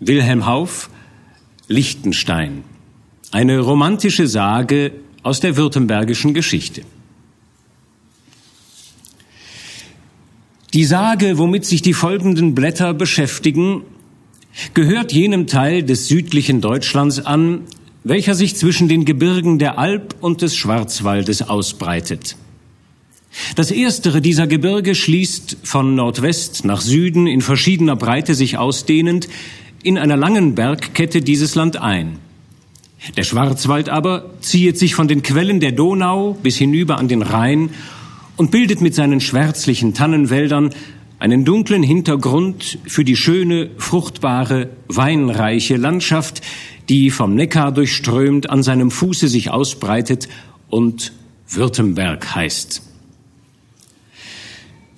Wilhelm Hauff, Liechtenstein. Eine romantische Sage aus der württembergischen Geschichte. Die Sage, womit sich die folgenden Blätter beschäftigen, gehört jenem Teil des südlichen Deutschlands an, welcher sich zwischen den Gebirgen der Alp und des Schwarzwaldes ausbreitet. Das erstere dieser Gebirge schließt von Nordwest nach Süden in verschiedener Breite sich ausdehnend in einer langen Bergkette dieses Land ein. Der Schwarzwald aber ziehet sich von den Quellen der Donau bis hinüber an den Rhein und bildet mit seinen schwärzlichen Tannenwäldern einen dunklen Hintergrund für die schöne, fruchtbare, weinreiche Landschaft, die vom Neckar durchströmt an seinem Fuße sich ausbreitet und Württemberg heißt.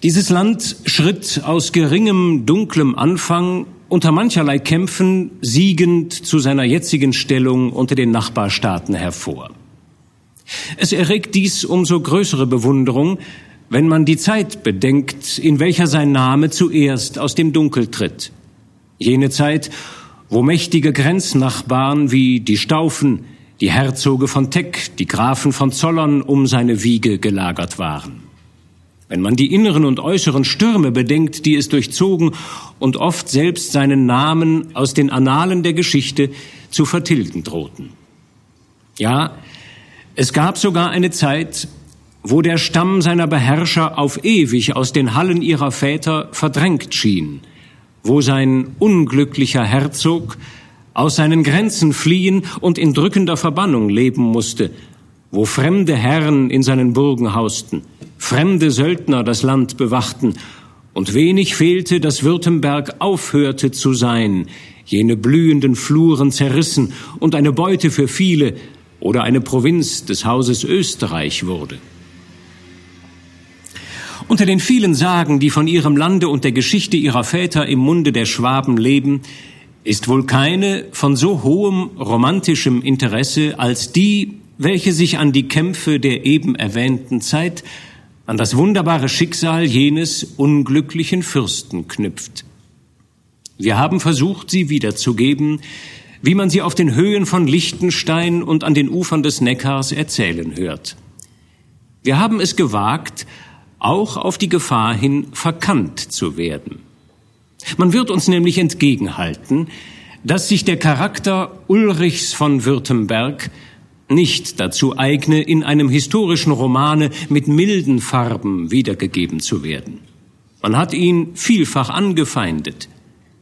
Dieses Land schritt aus geringem, dunklem Anfang unter mancherlei Kämpfen siegend zu seiner jetzigen Stellung unter den Nachbarstaaten hervor. Es erregt dies umso größere Bewunderung, wenn man die Zeit bedenkt, in welcher sein Name zuerst aus dem Dunkel tritt. Jene Zeit, wo mächtige Grenznachbarn wie die Staufen, die Herzoge von Teck, die Grafen von Zollern um seine Wiege gelagert waren. Wenn man die inneren und äußeren Stürme bedenkt, die es durchzogen und oft selbst seinen Namen aus den Annalen der Geschichte zu vertilgen drohten. Ja, es gab sogar eine Zeit, wo der Stamm seiner Beherrscher auf ewig aus den Hallen ihrer Väter verdrängt schien, wo sein unglücklicher Herzog aus seinen Grenzen fliehen und in drückender Verbannung leben musste, wo fremde Herren in seinen Burgen hausten, fremde Söldner das Land bewachten, und wenig fehlte, dass Württemberg aufhörte zu sein, jene blühenden Fluren zerrissen und eine Beute für viele oder eine Provinz des Hauses Österreich wurde. Unter den vielen Sagen, die von ihrem Lande und der Geschichte ihrer Väter im Munde der Schwaben leben, ist wohl keine von so hohem romantischem Interesse als die, welche sich an die Kämpfe der eben erwähnten Zeit an das wunderbare Schicksal jenes unglücklichen Fürsten knüpft. Wir haben versucht, sie wiederzugeben, wie man sie auf den Höhen von Liechtenstein und an den Ufern des Neckars erzählen hört. Wir haben es gewagt, auch auf die Gefahr hin verkannt zu werden. Man wird uns nämlich entgegenhalten, dass sich der Charakter Ulrichs von Württemberg nicht dazu eigne, in einem historischen Romane mit milden Farben wiedergegeben zu werden. Man hat ihn vielfach angefeindet.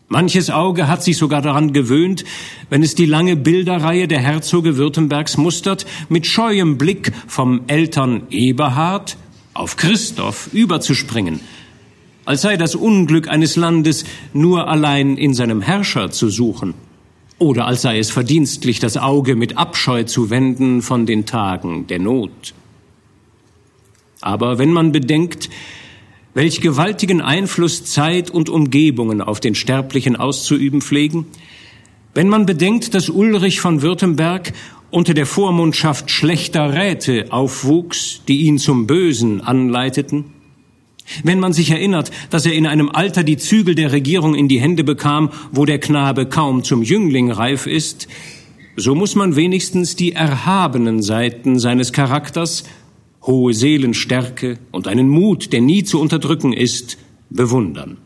Manches Auge hat sich sogar daran gewöhnt, wenn es die lange Bilderreihe der Herzoge Württembergs mustert, mit scheuem Blick vom Eltern Eberhard auf Christoph überzuspringen, als sei das Unglück eines Landes nur allein in seinem Herrscher zu suchen oder als sei es verdienstlich, das Auge mit Abscheu zu wenden von den Tagen der Not. Aber wenn man bedenkt, welch gewaltigen Einfluss Zeit und Umgebungen auf den Sterblichen auszuüben pflegen, wenn man bedenkt, dass Ulrich von Württemberg unter der Vormundschaft schlechter Räte aufwuchs, die ihn zum Bösen anleiteten, wenn man sich erinnert, dass er in einem Alter die Zügel der Regierung in die Hände bekam, wo der Knabe kaum zum Jüngling reif ist, so muss man wenigstens die erhabenen Seiten seines Charakters, hohe Seelenstärke und einen Mut, der nie zu unterdrücken ist, bewundern.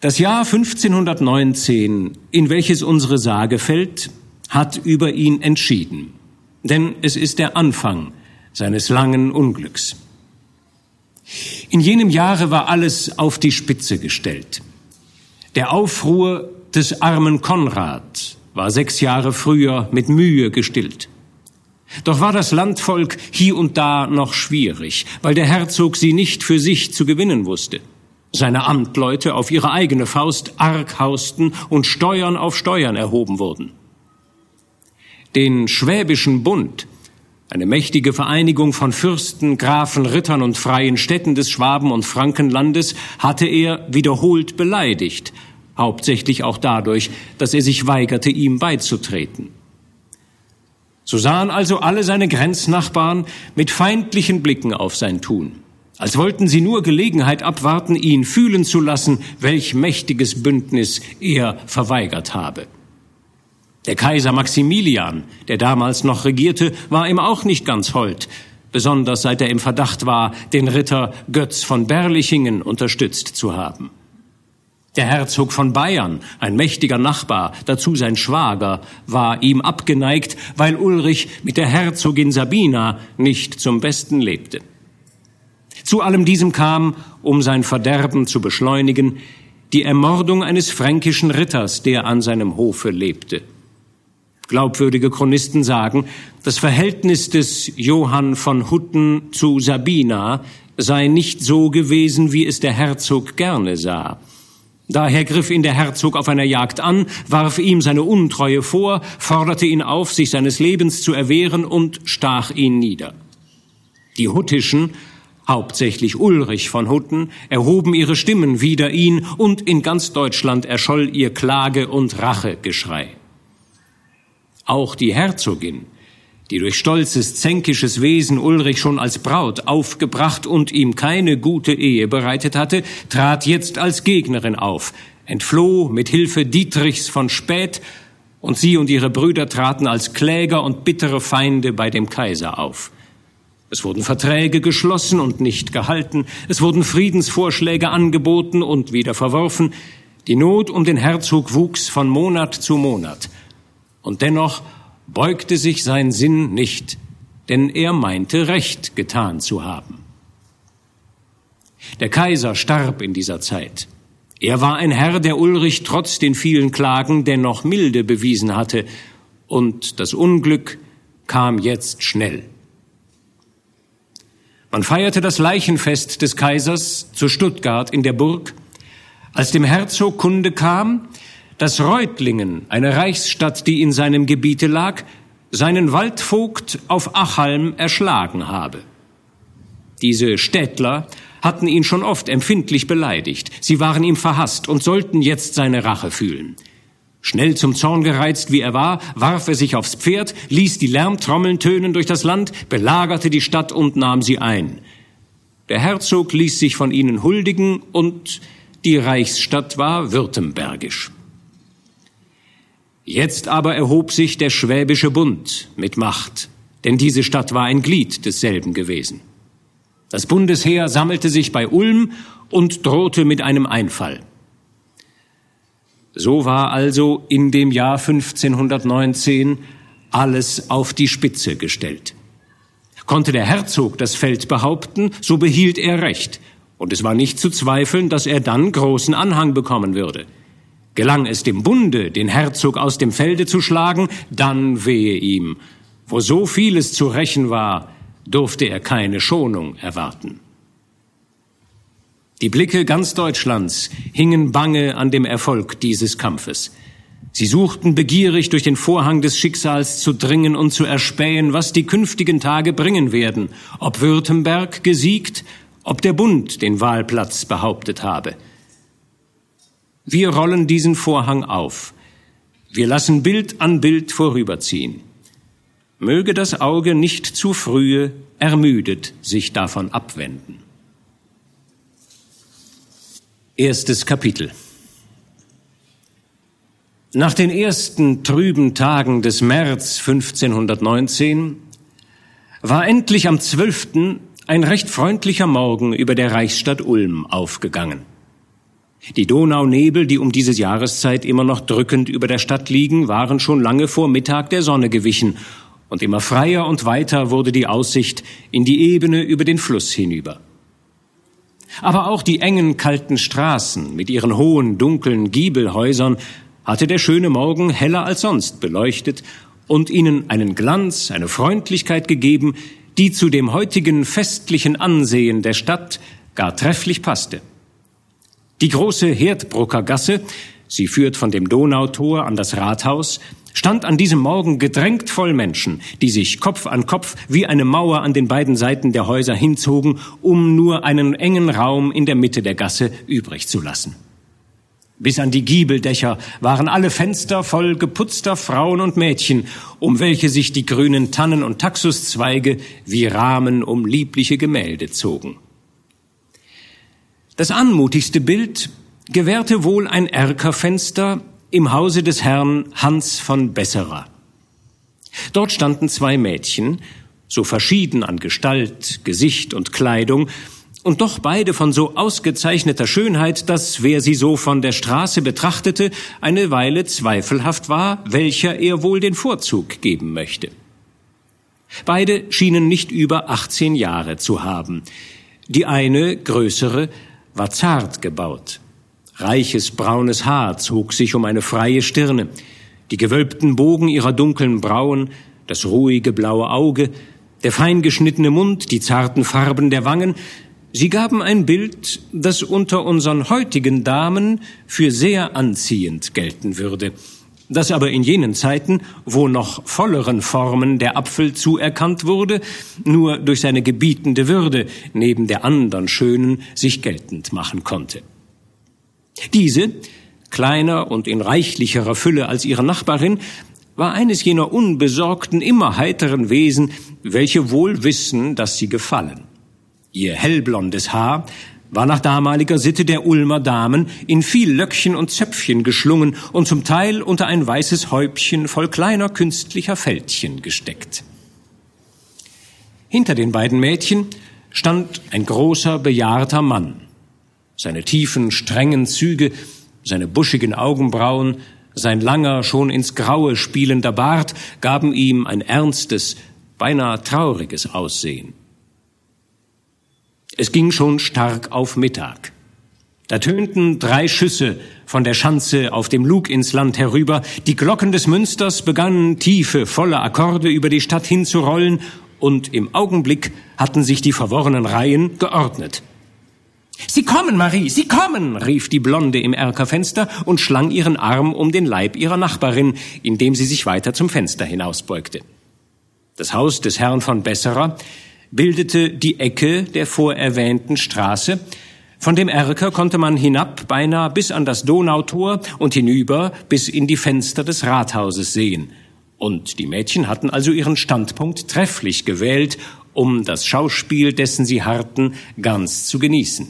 Das Jahr 1519, in welches unsere Sage fällt, hat über ihn entschieden. Denn es ist der Anfang seines langen Unglücks. In jenem Jahre war alles auf die Spitze gestellt. Der Aufruhr des armen Konrad war sechs Jahre früher mit Mühe gestillt. Doch war das Landvolk hier und da noch schwierig, weil der Herzog sie nicht für sich zu gewinnen wusste. Seine Amtleute auf ihre eigene Faust arg hausten und Steuern auf Steuern erhoben wurden. Den Schwäbischen Bund eine mächtige Vereinigung von Fürsten, Grafen, Rittern und freien Städten des Schwaben- und Frankenlandes hatte er wiederholt beleidigt, hauptsächlich auch dadurch, dass er sich weigerte, ihm beizutreten. So sahen also alle seine Grenznachbarn mit feindlichen Blicken auf sein Tun. als wollten sie nur Gelegenheit abwarten, ihn fühlen zu lassen, welch mächtiges Bündnis er verweigert habe. Der Kaiser Maximilian, der damals noch regierte, war ihm auch nicht ganz hold, besonders seit er im Verdacht war, den Ritter Götz von Berlichingen unterstützt zu haben. Der Herzog von Bayern, ein mächtiger Nachbar, dazu sein Schwager, war ihm abgeneigt, weil Ulrich mit der Herzogin Sabina nicht zum Besten lebte. Zu allem diesem kam, um sein Verderben zu beschleunigen, die Ermordung eines fränkischen Ritters, der an seinem Hofe lebte. Glaubwürdige Chronisten sagen, das Verhältnis des Johann von Hutten zu Sabina sei nicht so gewesen, wie es der Herzog gerne sah. Daher griff ihn der Herzog auf einer Jagd an, warf ihm seine Untreue vor, forderte ihn auf, sich seines Lebens zu erwehren und stach ihn nieder. Die Huttischen hauptsächlich Ulrich von Hutten, erhoben ihre Stimmen wider ihn und in ganz Deutschland erscholl ihr Klage- und Rachegeschrei. Auch die Herzogin, die durch stolzes, zänkisches Wesen Ulrich schon als Braut aufgebracht und ihm keine gute Ehe bereitet hatte, trat jetzt als Gegnerin auf, entfloh mit Hilfe Dietrichs von Späth, und sie und ihre Brüder traten als Kläger und bittere Feinde bei dem Kaiser auf. Es wurden Verträge geschlossen und nicht gehalten, es wurden Friedensvorschläge angeboten und wieder verworfen, die Not um den Herzog wuchs von Monat zu Monat, und dennoch beugte sich sein Sinn nicht, denn er meinte Recht getan zu haben. Der Kaiser starb in dieser Zeit. Er war ein Herr, der Ulrich trotz den vielen Klagen dennoch milde bewiesen hatte, und das Unglück kam jetzt schnell. Man feierte das Leichenfest des Kaisers zu Stuttgart in der Burg, als dem Herzog Kunde kam, dass Reutlingen, eine Reichsstadt, die in seinem Gebiete lag, seinen Waldvogt auf Achalm erschlagen habe. Diese Städtler hatten ihn schon oft empfindlich beleidigt, sie waren ihm verhasst und sollten jetzt seine Rache fühlen. Schnell zum Zorn gereizt wie er war, warf er sich aufs Pferd, ließ die Lärmtrommeln tönen durch das Land, belagerte die Stadt und nahm sie ein. Der Herzog ließ sich von ihnen huldigen und die Reichsstadt war württembergisch. Jetzt aber erhob sich der Schwäbische Bund mit Macht, denn diese Stadt war ein Glied desselben gewesen. Das Bundesheer sammelte sich bei Ulm und drohte mit einem Einfall. So war also in dem Jahr 1519 alles auf die Spitze gestellt. Konnte der Herzog das Feld behaupten, so behielt er Recht, und es war nicht zu zweifeln, dass er dann großen Anhang bekommen würde. Gelang es dem Bunde, den Herzog aus dem Felde zu schlagen, dann wehe ihm. Wo so vieles zu rächen war, durfte er keine Schonung erwarten. Die Blicke ganz Deutschlands hingen bange an dem Erfolg dieses Kampfes. Sie suchten begierig durch den Vorhang des Schicksals zu dringen und zu erspähen, was die künftigen Tage bringen werden, ob Württemberg gesiegt, ob der Bund den Wahlplatz behauptet habe. Wir rollen diesen Vorhang auf. Wir lassen Bild an Bild vorüberziehen. Möge das Auge nicht zu frühe, ermüdet sich davon abwenden. Erstes Kapitel Nach den ersten trüben Tagen des März 1519 war endlich am 12. ein recht freundlicher Morgen über der Reichsstadt Ulm aufgegangen. Die Donaunebel, die um diese Jahreszeit immer noch drückend über der Stadt liegen, waren schon lange vor Mittag der Sonne gewichen, und immer freier und weiter wurde die Aussicht in die Ebene über den Fluss hinüber. Aber auch die engen, kalten Straßen mit ihren hohen, dunklen Giebelhäusern hatte der schöne Morgen heller als sonst beleuchtet und ihnen einen Glanz, eine Freundlichkeit gegeben, die zu dem heutigen festlichen Ansehen der Stadt gar trefflich passte. Die große Herdbrucker Gasse, sie führt von dem Donautor an das Rathaus, stand an diesem Morgen gedrängt voll Menschen, die sich Kopf an Kopf wie eine Mauer an den beiden Seiten der Häuser hinzogen, um nur einen engen Raum in der Mitte der Gasse übrig zu lassen. Bis an die Giebeldächer waren alle Fenster voll geputzter Frauen und Mädchen, um welche sich die grünen Tannen und Taxuszweige wie Rahmen um liebliche Gemälde zogen. Das anmutigste Bild gewährte wohl ein Erkerfenster im Hause des Herrn Hans von Besserer. Dort standen zwei Mädchen, so verschieden an Gestalt, Gesicht und Kleidung, und doch beide von so ausgezeichneter Schönheit, dass wer sie so von der Straße betrachtete, eine Weile zweifelhaft war, welcher er wohl den Vorzug geben möchte. Beide schienen nicht über 18 Jahre zu haben. Die eine, größere, war zart gebaut. Reiches braunes Haar zog sich um eine freie Stirne. Die gewölbten Bogen ihrer dunklen Brauen, das ruhige blaue Auge, der fein geschnittene Mund, die zarten Farben der Wangen, sie gaben ein Bild, das unter unseren heutigen Damen für sehr anziehend gelten würde das aber in jenen Zeiten, wo noch volleren Formen der Apfel zuerkannt wurde, nur durch seine gebietende Würde neben der andern Schönen sich geltend machen konnte. Diese, kleiner und in reichlicherer Fülle als ihre Nachbarin, war eines jener unbesorgten, immer heiteren Wesen, welche wohl wissen, dass sie gefallen. Ihr hellblondes Haar war nach damaliger Sitte der Ulmer Damen in viel Löckchen und Zöpfchen geschlungen und zum Teil unter ein weißes Häubchen voll kleiner künstlicher Fältchen gesteckt. Hinter den beiden Mädchen stand ein großer, bejahrter Mann. Seine tiefen, strengen Züge, seine buschigen Augenbrauen, sein langer, schon ins Graue spielender Bart gaben ihm ein ernstes, beinahe trauriges Aussehen. Es ging schon stark auf Mittag. Da tönten drei Schüsse von der Schanze auf dem Lug ins Land herüber, die Glocken des Münsters begannen tiefe, volle Akkorde über die Stadt hinzurollen, und im Augenblick hatten sich die verworrenen Reihen geordnet. Sie kommen, Marie, Sie kommen, rief die Blonde im Erkerfenster und schlang ihren Arm um den Leib ihrer Nachbarin, indem sie sich weiter zum Fenster hinausbeugte. Das Haus des Herrn von Besserer bildete die Ecke der vorerwähnten Straße. Von dem Erker konnte man hinab beinahe bis an das Donautor und hinüber bis in die Fenster des Rathauses sehen. Und die Mädchen hatten also ihren Standpunkt trefflich gewählt, um das Schauspiel, dessen sie harrten, ganz zu genießen.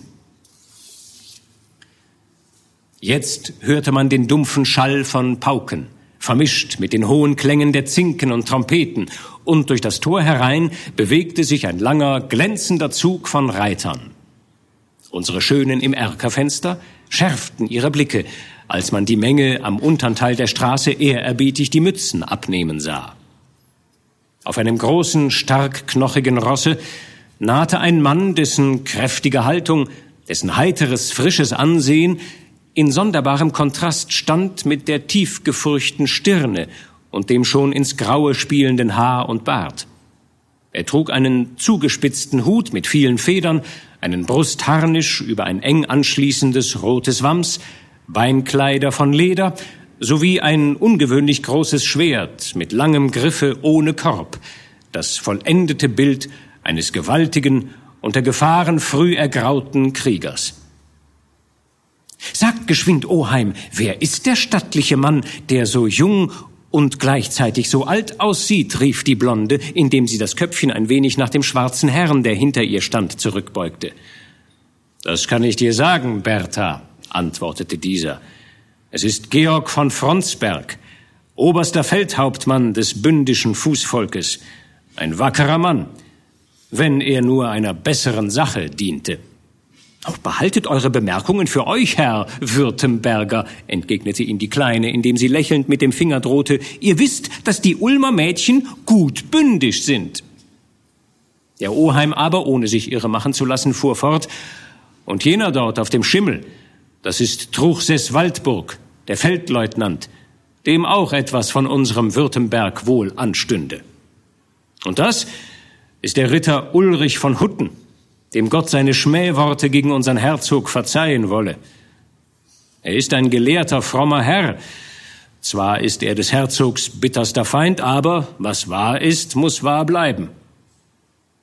Jetzt hörte man den dumpfen Schall von Pauken vermischt mit den hohen Klängen der Zinken und Trompeten, und durch das Tor herein bewegte sich ein langer, glänzender Zug von Reitern. Unsere Schönen im Erkerfenster schärften ihre Blicke, als man die Menge am untern Teil der Straße ehrerbietig die Mützen abnehmen sah. Auf einem großen, stark knochigen Rosse nahte ein Mann, dessen kräftige Haltung, dessen heiteres, frisches Ansehen in sonderbarem Kontrast stand mit der tiefgefurchten Stirne und dem schon ins Graue spielenden Haar und Bart. Er trug einen zugespitzten Hut mit vielen Federn, einen Brustharnisch über ein eng anschließendes rotes Wams, Beinkleider von Leder sowie ein ungewöhnlich großes Schwert mit langem Griffe ohne Korb, das vollendete Bild eines gewaltigen, unter Gefahren früh ergrauten Kriegers. Sagt geschwind, Oheim, wer ist der stattliche Mann, der so jung und gleichzeitig so alt aussieht, rief die Blonde, indem sie das Köpfchen ein wenig nach dem schwarzen Herrn, der hinter ihr stand, zurückbeugte. Das kann ich dir sagen, Bertha, antwortete dieser. Es ist Georg von Fronsberg, oberster Feldhauptmann des bündischen Fußvolkes, ein wackerer Mann, wenn er nur einer besseren Sache diente. Auch behaltet eure Bemerkungen für euch, Herr Württemberger, entgegnete ihm die Kleine, indem sie lächelnd mit dem Finger drohte. Ihr wisst, dass die Ulmer Mädchen gut bündisch sind. Der Oheim aber, ohne sich irre machen zu lassen, fuhr fort. Und jener dort auf dem Schimmel, das ist Truchsess Waldburg, der Feldleutnant, dem auch etwas von unserem Württemberg wohl anstünde. Und das ist der Ritter Ulrich von Hutten, dem Gott seine Schmähworte gegen unseren Herzog verzeihen wolle. Er ist ein gelehrter, frommer Herr. Zwar ist er des Herzogs bitterster Feind, aber was wahr ist, muss wahr bleiben.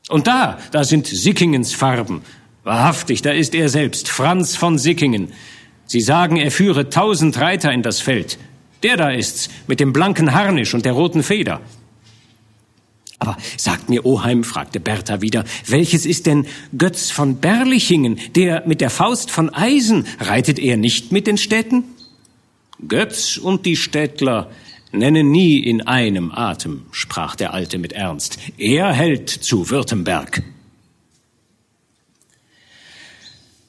Und da, da sind Sickingens Farben. Wahrhaftig, da ist er selbst, Franz von Sickingen. Sie sagen, er führe tausend Reiter in das Feld. Der da ist's, mit dem blanken Harnisch und der roten Feder. Aber sagt mir, Oheim, fragte Bertha wieder, welches ist denn Götz von Berlichingen, der mit der Faust von Eisen, reitet er nicht mit den Städten? Götz und die Städtler nennen nie in einem Atem, sprach der Alte mit Ernst. Er hält zu Württemberg.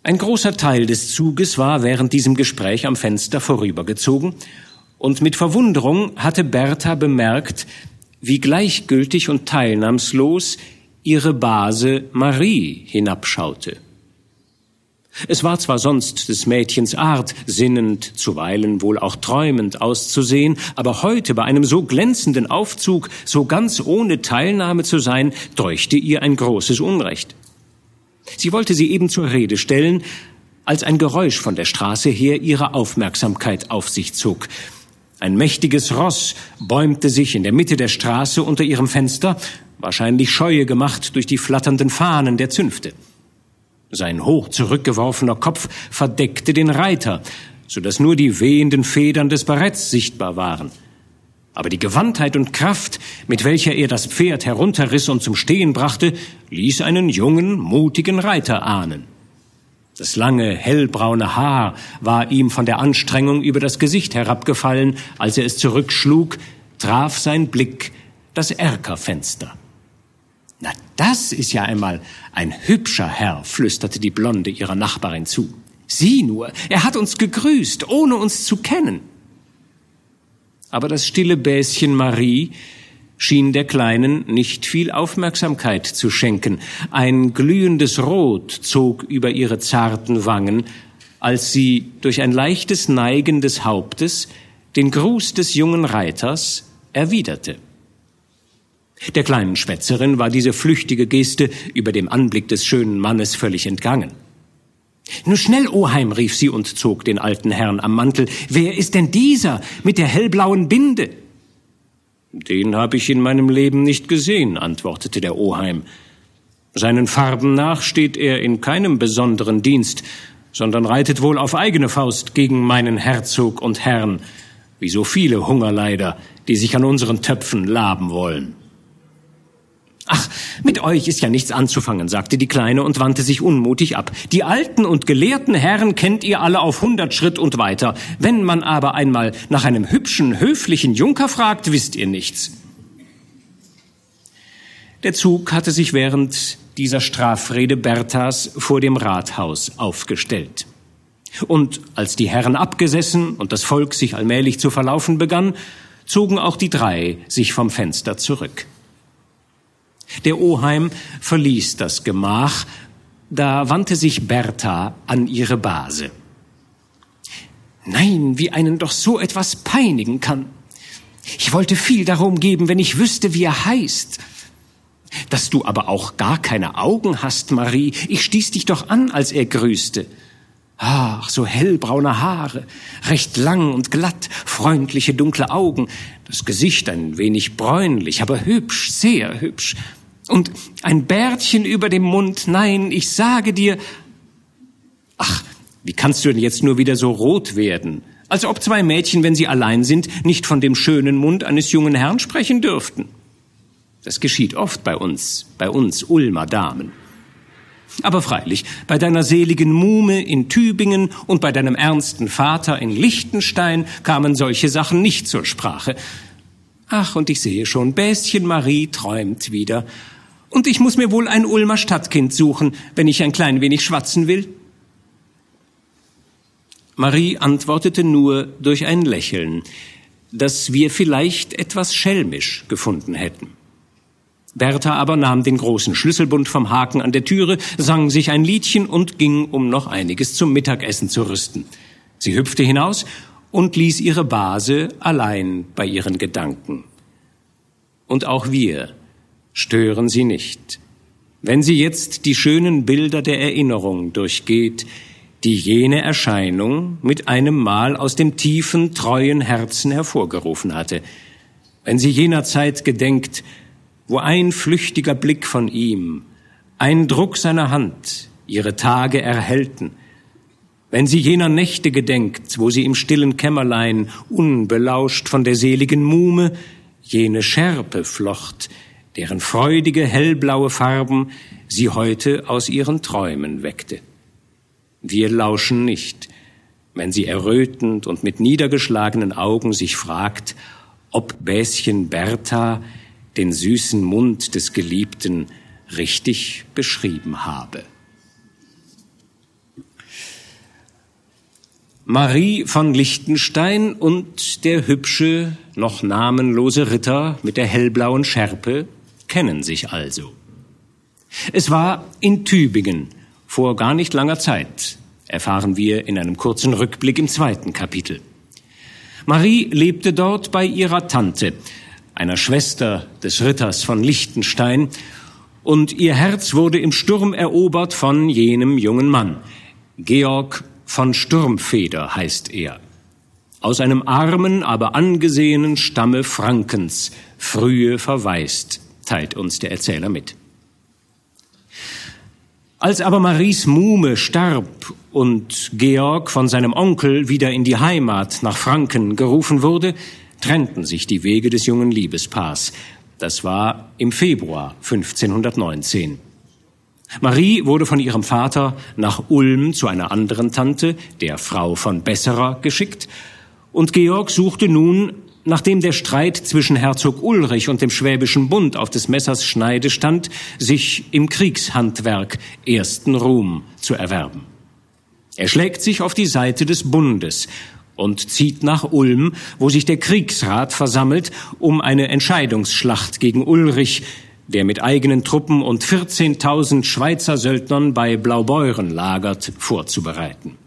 Ein großer Teil des Zuges war während diesem Gespräch am Fenster vorübergezogen, und mit Verwunderung hatte Bertha bemerkt, wie gleichgültig und teilnahmslos ihre Base Marie hinabschaute. Es war zwar sonst des Mädchens Art, sinnend, zuweilen wohl auch träumend auszusehen, aber heute bei einem so glänzenden Aufzug, so ganz ohne Teilnahme zu sein, deuchte ihr ein großes Unrecht. Sie wollte sie eben zur Rede stellen, als ein Geräusch von der Straße her ihre Aufmerksamkeit auf sich zog. Ein mächtiges Ross bäumte sich in der Mitte der Straße unter ihrem Fenster, wahrscheinlich Scheue gemacht durch die flatternden Fahnen der Zünfte. Sein hoch zurückgeworfener Kopf verdeckte den Reiter, so dass nur die wehenden Federn des Baretts sichtbar waren. Aber die Gewandtheit und Kraft, mit welcher er das Pferd herunterriss und zum Stehen brachte, ließ einen jungen, mutigen Reiter ahnen. Das lange, hellbraune Haar war ihm von der Anstrengung über das Gesicht herabgefallen, als er es zurückschlug, traf sein Blick das Erkerfenster. Na, das ist ja einmal ein hübscher Herr, flüsterte die Blonde ihrer Nachbarin zu. Sieh nur, er hat uns gegrüßt, ohne uns zu kennen. Aber das stille Bäschen Marie schien der Kleinen nicht viel Aufmerksamkeit zu schenken. Ein glühendes Rot zog über ihre zarten Wangen, als sie durch ein leichtes Neigen des Hauptes den Gruß des jungen Reiters erwiderte. Der kleinen Schwätzerin war diese flüchtige Geste über dem Anblick des schönen Mannes völlig entgangen. Nur schnell, Oheim, rief sie und zog den alten Herrn am Mantel. Wer ist denn dieser mit der hellblauen Binde? Den habe ich in meinem Leben nicht gesehen, antwortete der Oheim. Seinen Farben nach steht er in keinem besonderen Dienst, sondern reitet wohl auf eigene Faust gegen meinen Herzog und Herrn, wie so viele Hungerleider, die sich an unseren Töpfen laben wollen. Ach, mit euch ist ja nichts anzufangen, sagte die Kleine und wandte sich unmutig ab. Die alten und gelehrten Herren kennt ihr alle auf hundert Schritt und weiter. Wenn man aber einmal nach einem hübschen, höflichen Junker fragt, wisst ihr nichts. Der Zug hatte sich während dieser Strafrede Berthas vor dem Rathaus aufgestellt. Und als die Herren abgesessen und das Volk sich allmählich zu verlaufen begann, zogen auch die drei sich vom Fenster zurück. Der Oheim verließ das Gemach, da wandte sich Bertha an ihre Base. Nein, wie einen doch so etwas peinigen kann. Ich wollte viel darum geben, wenn ich wüsste, wie er heißt. Dass du aber auch gar keine Augen hast, Marie, ich stieß dich doch an, als er grüßte. Ach, so hellbraune Haare, recht lang und glatt, freundliche dunkle Augen, das Gesicht ein wenig bräunlich, aber hübsch, sehr hübsch. Und ein Bärtchen über dem Mund, nein, ich sage dir, ach, wie kannst du denn jetzt nur wieder so rot werden? Als ob zwei Mädchen, wenn sie allein sind, nicht von dem schönen Mund eines jungen Herrn sprechen dürften. Das geschieht oft bei uns, bei uns Ulmer Damen. Aber freilich, bei deiner seligen Muhme in Tübingen und bei deinem ernsten Vater in Liechtenstein kamen solche Sachen nicht zur Sprache. Ach, und ich sehe schon, Bäschen Marie träumt wieder. Und ich muss mir wohl ein Ulmer Stadtkind suchen, wenn ich ein klein wenig schwatzen will. Marie antwortete nur durch ein Lächeln, das wir vielleicht etwas schelmisch gefunden hätten. Bertha aber nahm den großen Schlüsselbund vom Haken an der Türe, sang sich ein Liedchen und ging, um noch einiges zum Mittagessen zu rüsten. Sie hüpfte hinaus und ließ ihre Base allein bei ihren Gedanken. Und auch wir stören sie nicht. Wenn sie jetzt die schönen Bilder der Erinnerung durchgeht, die jene Erscheinung mit einem Mal aus dem tiefen, treuen Herzen hervorgerufen hatte, wenn sie jener Zeit gedenkt, wo ein flüchtiger Blick von ihm, ein Druck seiner Hand ihre Tage erhellten, wenn sie jener Nächte gedenkt, wo sie im stillen Kämmerlein unbelauscht von der seligen Muhme jene Schärpe flocht, deren freudige hellblaue Farben sie heute aus ihren Träumen weckte. Wir lauschen nicht, wenn sie errötend und mit niedergeschlagenen Augen sich fragt, ob Bäschen Bertha den süßen Mund des Geliebten richtig beschrieben habe. Marie von Liechtenstein und der hübsche, noch namenlose Ritter mit der hellblauen Schärpe kennen sich also. Es war in Tübingen vor gar nicht langer Zeit, erfahren wir in einem kurzen Rückblick im zweiten Kapitel. Marie lebte dort bei ihrer Tante, einer Schwester des Ritters von Liechtenstein, und ihr Herz wurde im Sturm erobert von jenem jungen Mann. Georg von Sturmfeder heißt er. Aus einem armen, aber angesehenen Stamme Frankens, frühe verwaist, teilt uns der Erzähler mit. Als aber Maries Muhme starb und Georg von seinem Onkel wieder in die Heimat nach Franken gerufen wurde, trennten sich die Wege des jungen Liebespaars. Das war im Februar 1519. Marie wurde von ihrem Vater nach Ulm zu einer anderen Tante, der Frau von Besserer, geschickt, und Georg suchte nun, nachdem der Streit zwischen Herzog Ulrich und dem Schwäbischen Bund auf des Messers Schneide stand, sich im Kriegshandwerk ersten Ruhm zu erwerben. Er schlägt sich auf die Seite des Bundes und zieht nach Ulm, wo sich der Kriegsrat versammelt, um eine Entscheidungsschlacht gegen Ulrich, der mit eigenen Truppen und 14.000 Schweizer Söldnern bei Blaubeuren lagert, vorzubereiten.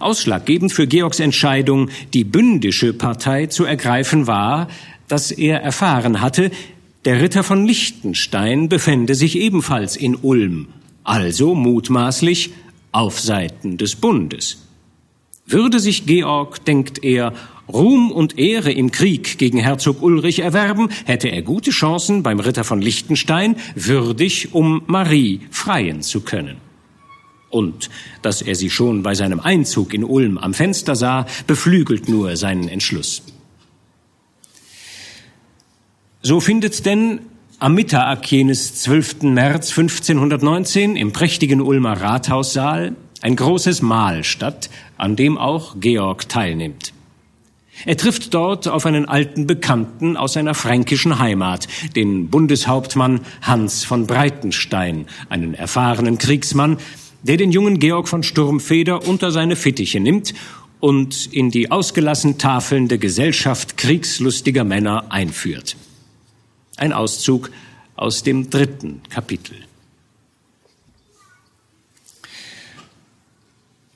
Ausschlaggebend für Georgs Entscheidung, die bündische Partei zu ergreifen, war, dass er erfahren hatte, der Ritter von Liechtenstein befände sich ebenfalls in Ulm, also mutmaßlich auf Seiten des Bundes. Würde sich Georg, denkt er, Ruhm und Ehre im Krieg gegen Herzog Ulrich erwerben, hätte er gute Chancen beim Ritter von Liechtenstein würdig um Marie freien zu können. Und dass er sie schon bei seinem Einzug in Ulm am Fenster sah, beflügelt nur seinen Entschluss. So findet denn am Mittag jenes 12. März 1519 im prächtigen Ulmer Rathaussaal ein großes Mahl statt, an dem auch Georg teilnimmt. Er trifft dort auf einen alten Bekannten aus seiner fränkischen Heimat, den Bundeshauptmann Hans von Breitenstein, einen erfahrenen Kriegsmann, der den jungen Georg von Sturmfeder unter seine Fittiche nimmt und in die ausgelassen tafelnde Gesellschaft kriegslustiger Männer einführt. Ein Auszug aus dem dritten Kapitel.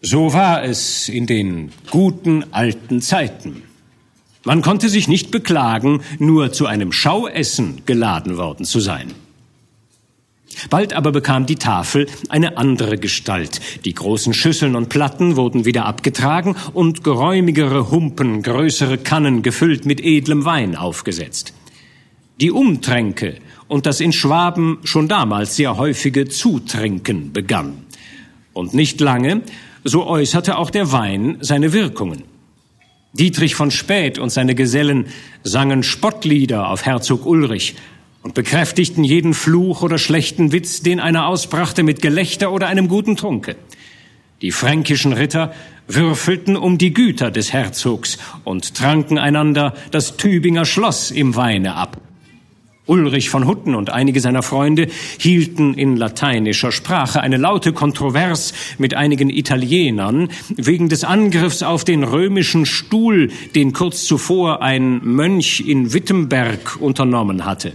So war es in den guten alten Zeiten. Man konnte sich nicht beklagen, nur zu einem Schauessen geladen worden zu sein. Bald aber bekam die Tafel eine andere Gestalt. Die großen Schüsseln und Platten wurden wieder abgetragen und geräumigere Humpen, größere Kannen gefüllt mit edlem Wein aufgesetzt. Die Umtränke und das in Schwaben schon damals sehr häufige Zutrinken begann. Und nicht lange so äußerte auch der Wein seine Wirkungen. Dietrich von Späth und seine Gesellen sangen Spottlieder auf Herzog Ulrich und bekräftigten jeden Fluch oder schlechten Witz, den einer ausbrachte, mit Gelächter oder einem guten Trunke. Die fränkischen Ritter würfelten um die Güter des Herzogs und tranken einander das Tübinger Schloss im Weine ab. Ulrich von Hutten und einige seiner Freunde hielten in lateinischer Sprache eine laute Kontrovers mit einigen Italienern wegen des Angriffs auf den römischen Stuhl, den kurz zuvor ein Mönch in Wittenberg unternommen hatte.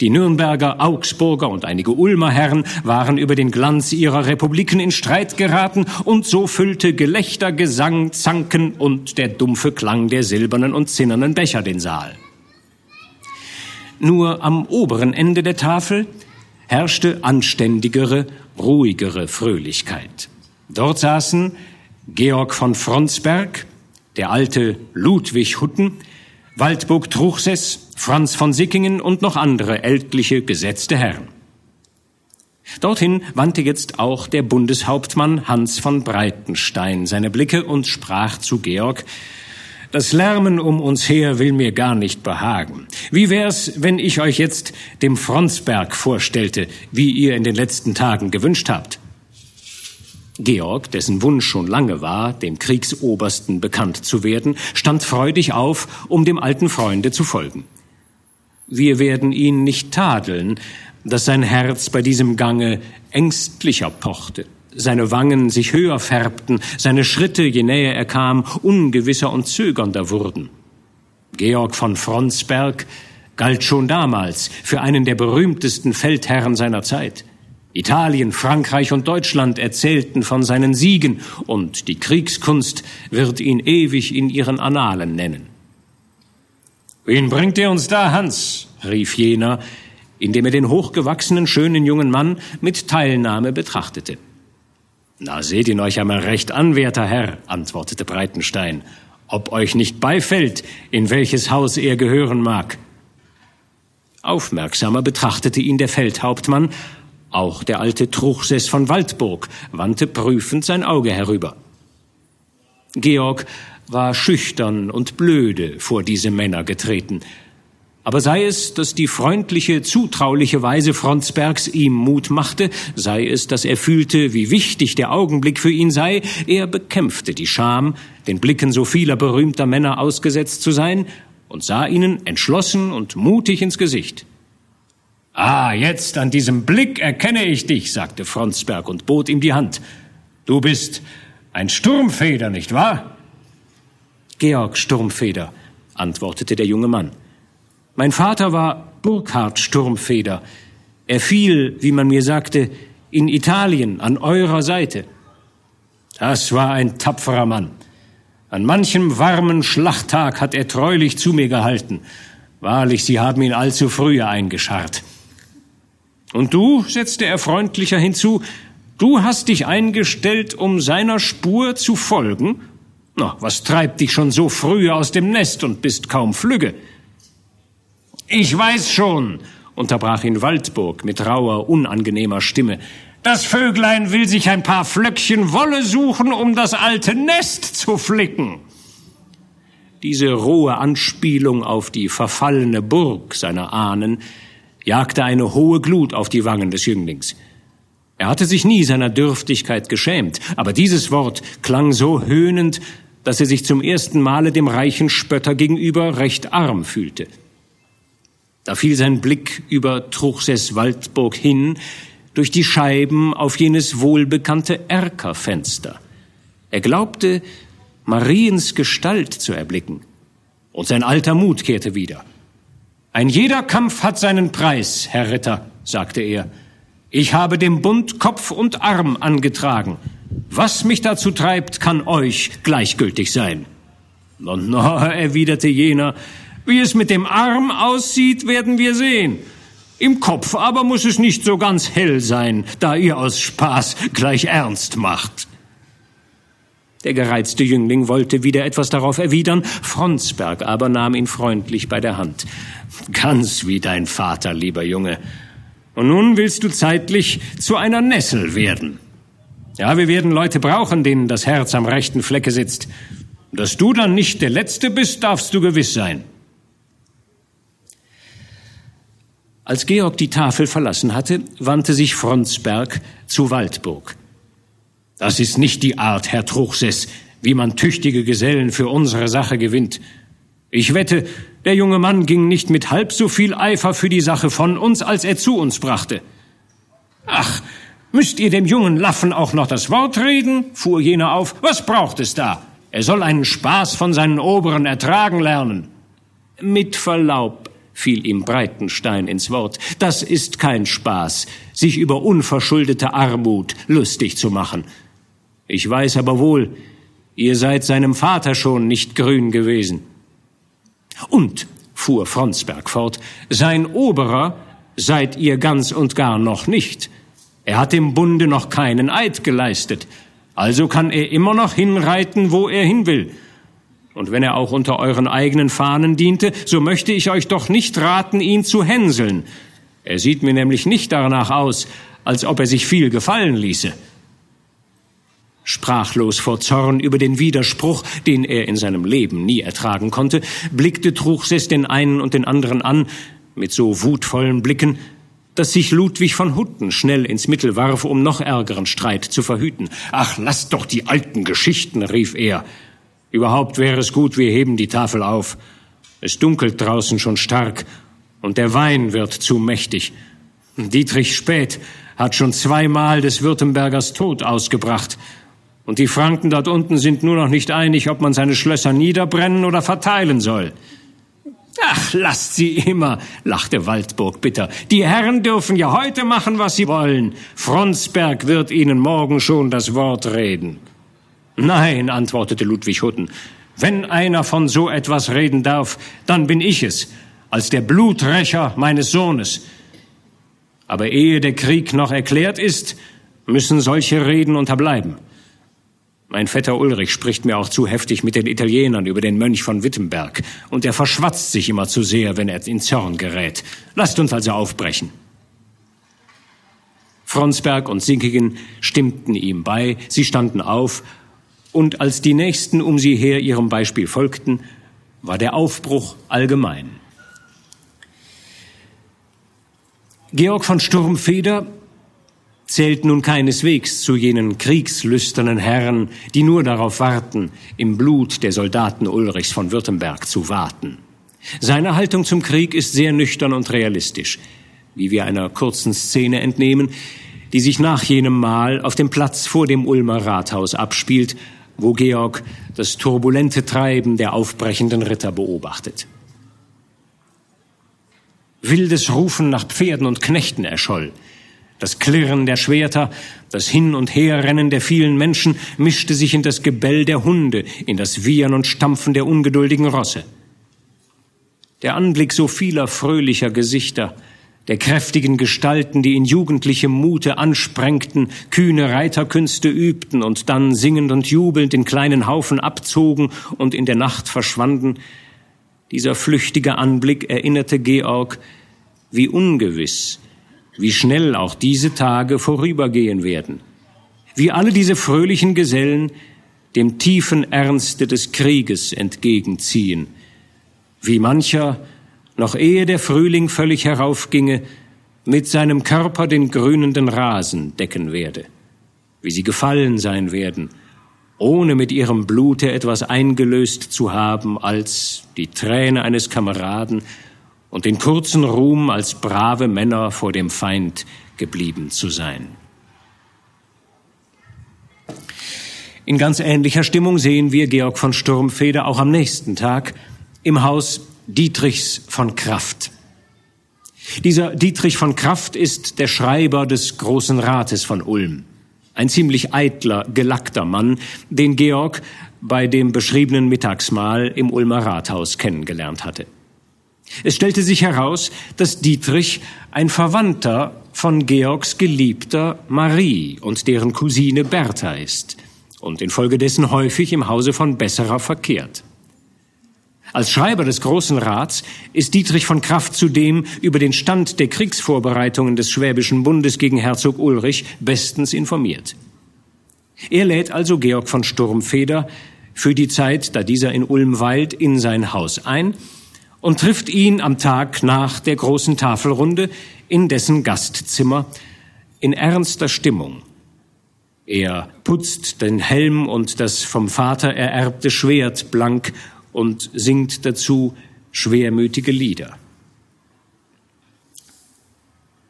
Die Nürnberger, Augsburger und einige Ulmer Herren waren über den Glanz ihrer Republiken in Streit geraten, und so füllte Gelächter, Gesang, Zanken und der dumpfe Klang der silbernen und zinnernen Becher den Saal. Nur am oberen Ende der Tafel herrschte anständigere, ruhigere Fröhlichkeit. Dort saßen Georg von Fronsberg, der alte Ludwig Hutten, Waldburg Truchsess, Franz von Sickingen und noch andere ältliche gesetzte Herren. Dorthin wandte jetzt auch der Bundeshauptmann Hans von Breitenstein seine Blicke und sprach zu Georg, Das Lärmen um uns her will mir gar nicht behagen. Wie wär's, wenn ich euch jetzt dem Fronsberg vorstellte, wie ihr in den letzten Tagen gewünscht habt? Georg, dessen Wunsch schon lange war, dem Kriegsobersten bekannt zu werden, stand freudig auf, um dem alten Freunde zu folgen. Wir werden ihn nicht tadeln, dass sein Herz bei diesem Gange ängstlicher pochte, seine Wangen sich höher färbten, seine Schritte, je näher er kam, ungewisser und zögernder wurden. Georg von Fronsberg galt schon damals für einen der berühmtesten Feldherren seiner Zeit. Italien, Frankreich und Deutschland erzählten von seinen Siegen, und die Kriegskunst wird ihn ewig in ihren Annalen nennen. Wen bringt ihr uns da, Hans? rief jener, indem er den hochgewachsenen, schönen jungen Mann mit Teilnahme betrachtete. Na, seht ihn euch einmal recht an, werter Herr, antwortete Breitenstein, ob euch nicht beifällt, in welches Haus er gehören mag. Aufmerksamer betrachtete ihn der Feldhauptmann, auch der alte Truchsess von Waldburg wandte prüfend sein Auge herüber. Georg war schüchtern und blöde vor diese Männer getreten. Aber sei es, dass die freundliche, zutrauliche Weise Fronsbergs ihm Mut machte, sei es, dass er fühlte, wie wichtig der Augenblick für ihn sei, er bekämpfte die Scham, den Blicken so vieler berühmter Männer ausgesetzt zu sein, und sah ihnen entschlossen und mutig ins Gesicht. Ah, jetzt an diesem Blick erkenne ich dich, sagte Fronsberg und bot ihm die Hand. Du bist ein Sturmfeder, nicht wahr? Georg Sturmfeder, antwortete der junge Mann. Mein Vater war Burkhard Sturmfeder. Er fiel, wie man mir sagte, in Italien an eurer Seite. Das war ein tapferer Mann. An manchem warmen Schlachttag hat er treulich zu mir gehalten. Wahrlich, Sie haben ihn allzu früh eingescharrt. Und du, setzte er freundlicher hinzu, du hast dich eingestellt, um seiner Spur zu folgen? Na, was treibt dich schon so früh aus dem Nest und bist kaum flügge? Ich weiß schon, unterbrach ihn Waldburg mit rauer, unangenehmer Stimme. Das Vöglein will sich ein paar Flöckchen Wolle suchen, um das alte Nest zu flicken. Diese rohe Anspielung auf die verfallene Burg seiner Ahnen jagte eine hohe Glut auf die Wangen des Jünglings. Er hatte sich nie seiner Dürftigkeit geschämt, aber dieses Wort klang so höhnend, dass er sich zum ersten Male dem reichen Spötter gegenüber recht arm fühlte. Da fiel sein Blick über Truchsess Waldburg hin, durch die Scheiben auf jenes wohlbekannte Erkerfenster. Er glaubte, Mariens Gestalt zu erblicken, und sein alter Mut kehrte wieder. Ein jeder Kampf hat seinen Preis, Herr Ritter, sagte er. Ich habe dem Bund Kopf und Arm angetragen. Was mich dazu treibt, kann euch gleichgültig sein. No, no, erwiderte jener, wie es mit dem Arm aussieht, werden wir sehen. Im Kopf aber muss es nicht so ganz hell sein, da ihr aus Spaß gleich ernst macht. Der gereizte Jüngling wollte wieder etwas darauf erwidern, Fronsberg aber nahm ihn freundlich bei der Hand. Ganz wie dein Vater, lieber Junge. Und nun willst du zeitlich zu einer Nessel werden. Ja, wir werden Leute brauchen, denen das Herz am rechten Flecke sitzt. Dass du dann nicht der Letzte bist, darfst du gewiss sein. Als Georg die Tafel verlassen hatte, wandte sich Fronsberg zu Waldburg. Das ist nicht die Art, Herr Truchsess, wie man tüchtige Gesellen für unsere Sache gewinnt. Ich wette, der junge Mann ging nicht mit halb so viel Eifer für die Sache von uns, als er zu uns brachte. Ach, müsst ihr dem jungen Laffen auch noch das Wort reden? fuhr jener auf. Was braucht es da? Er soll einen Spaß von seinen Oberen ertragen lernen. Mit Verlaub, fiel ihm Breitenstein ins Wort, das ist kein Spaß, sich über unverschuldete Armut lustig zu machen. Ich weiß aber wohl, ihr seid seinem Vater schon nicht grün gewesen. Und, fuhr Fronsberg fort, sein Oberer seid ihr ganz und gar noch nicht. Er hat dem Bunde noch keinen Eid geleistet, also kann er immer noch hinreiten, wo er hin will. Und wenn er auch unter euren eigenen Fahnen diente, so möchte ich euch doch nicht raten, ihn zu hänseln. Er sieht mir nämlich nicht danach aus, als ob er sich viel gefallen ließe. Sprachlos vor Zorn über den Widerspruch, den er in seinem Leben nie ertragen konnte, blickte Truchsess den einen und den anderen an, mit so wutvollen Blicken, dass sich Ludwig von Hutten schnell ins Mittel warf, um noch ärgeren Streit zu verhüten. Ach, lasst doch die alten Geschichten, rief er. Überhaupt wäre es gut, wir heben die Tafel auf. Es dunkelt draußen schon stark, und der Wein wird zu mächtig. Dietrich Späth hat schon zweimal des Württembergers Tod ausgebracht, und die Franken dort unten sind nur noch nicht einig, ob man seine Schlösser niederbrennen oder verteilen soll. Ach, lasst sie immer, lachte Waldburg bitter. Die Herren dürfen ja heute machen, was sie wollen. Fronsberg wird ihnen morgen schon das Wort reden. Nein, antwortete Ludwig Hutten. Wenn einer von so etwas reden darf, dann bin ich es, als der Bluträcher meines Sohnes. Aber ehe der Krieg noch erklärt ist, müssen solche Reden unterbleiben. Mein Vetter Ulrich spricht mir auch zu heftig mit den Italienern über den Mönch von Wittenberg, und er verschwatzt sich immer zu sehr, wenn er in Zorn gerät. Lasst uns also aufbrechen. Fronsberg und Sinkigen stimmten ihm bei, sie standen auf, und als die Nächsten um sie her ihrem Beispiel folgten, war der Aufbruch allgemein. Georg von Sturmfeder zählt nun keineswegs zu jenen kriegslüsternen Herren, die nur darauf warten, im Blut der Soldaten Ulrichs von Württemberg zu warten. Seine Haltung zum Krieg ist sehr nüchtern und realistisch, wie wir einer kurzen Szene entnehmen, die sich nach jenem Mal auf dem Platz vor dem Ulmer Rathaus abspielt, wo Georg das turbulente Treiben der aufbrechenden Ritter beobachtet. Wildes Rufen nach Pferden und Knechten erscholl. Das Klirren der Schwerter, das Hin- und Herrennen der vielen Menschen mischte sich in das Gebell der Hunde, in das Wiehern und Stampfen der ungeduldigen Rosse. Der Anblick so vieler fröhlicher Gesichter, der kräftigen Gestalten, die in jugendlichem Mute ansprengten, kühne Reiterkünste übten und dann singend und jubelnd in kleinen Haufen abzogen und in der Nacht verschwanden, dieser flüchtige Anblick erinnerte Georg, wie ungewiss wie schnell auch diese Tage vorübergehen werden, wie alle diese fröhlichen Gesellen dem tiefen Ernste des Krieges entgegenziehen, wie mancher, noch ehe der Frühling völlig heraufginge, mit seinem Körper den grünenden Rasen decken werde, wie sie gefallen sein werden, ohne mit ihrem Blute etwas eingelöst zu haben als die Träne eines Kameraden und den kurzen Ruhm als brave Männer vor dem Feind geblieben zu sein. In ganz ähnlicher Stimmung sehen wir Georg von Sturmfeder auch am nächsten Tag im Haus Dietrichs von Kraft. Dieser Dietrich von Kraft ist der Schreiber des Großen Rates von Ulm. Ein ziemlich eitler, gelackter Mann, den Georg bei dem beschriebenen Mittagsmahl im Ulmer Rathaus kennengelernt hatte. Es stellte sich heraus, dass Dietrich ein Verwandter von Georgs Geliebter Marie und deren Cousine Bertha ist und infolgedessen häufig im Hause von Besserer verkehrt. Als Schreiber des Großen Rats ist Dietrich von Kraft zudem über den Stand der Kriegsvorbereitungen des Schwäbischen Bundes gegen Herzog Ulrich bestens informiert. Er lädt also Georg von Sturmfeder für die Zeit, da dieser in Ulm weilt, in sein Haus ein und trifft ihn am Tag nach der großen Tafelrunde in dessen Gastzimmer in ernster Stimmung. Er putzt den Helm und das vom Vater ererbte Schwert blank und singt dazu schwermütige Lieder.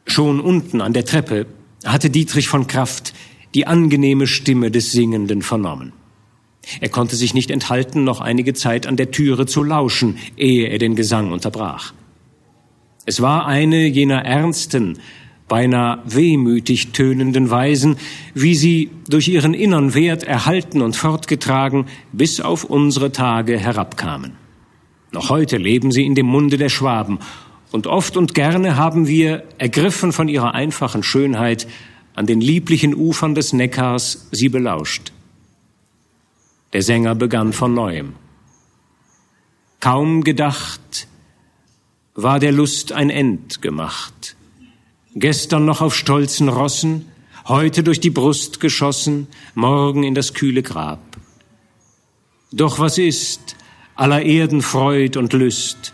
Schon unten an der Treppe hatte Dietrich von Kraft die angenehme Stimme des Singenden vernommen. Er konnte sich nicht enthalten, noch einige Zeit an der Türe zu lauschen, ehe er den Gesang unterbrach. Es war eine jener ernsten, beinahe wehmütig tönenden Weisen, wie sie durch ihren innern Wert erhalten und fortgetragen bis auf unsere Tage herabkamen. Noch heute leben sie in dem Munde der Schwaben, und oft und gerne haben wir, ergriffen von ihrer einfachen Schönheit, an den lieblichen Ufern des Neckars sie belauscht. Der Sänger begann von neuem. Kaum gedacht, war der Lust ein End gemacht. Gestern noch auf stolzen Rossen, heute durch die Brust geschossen, morgen in das kühle Grab. Doch was ist aller Erden Freud und Lüst?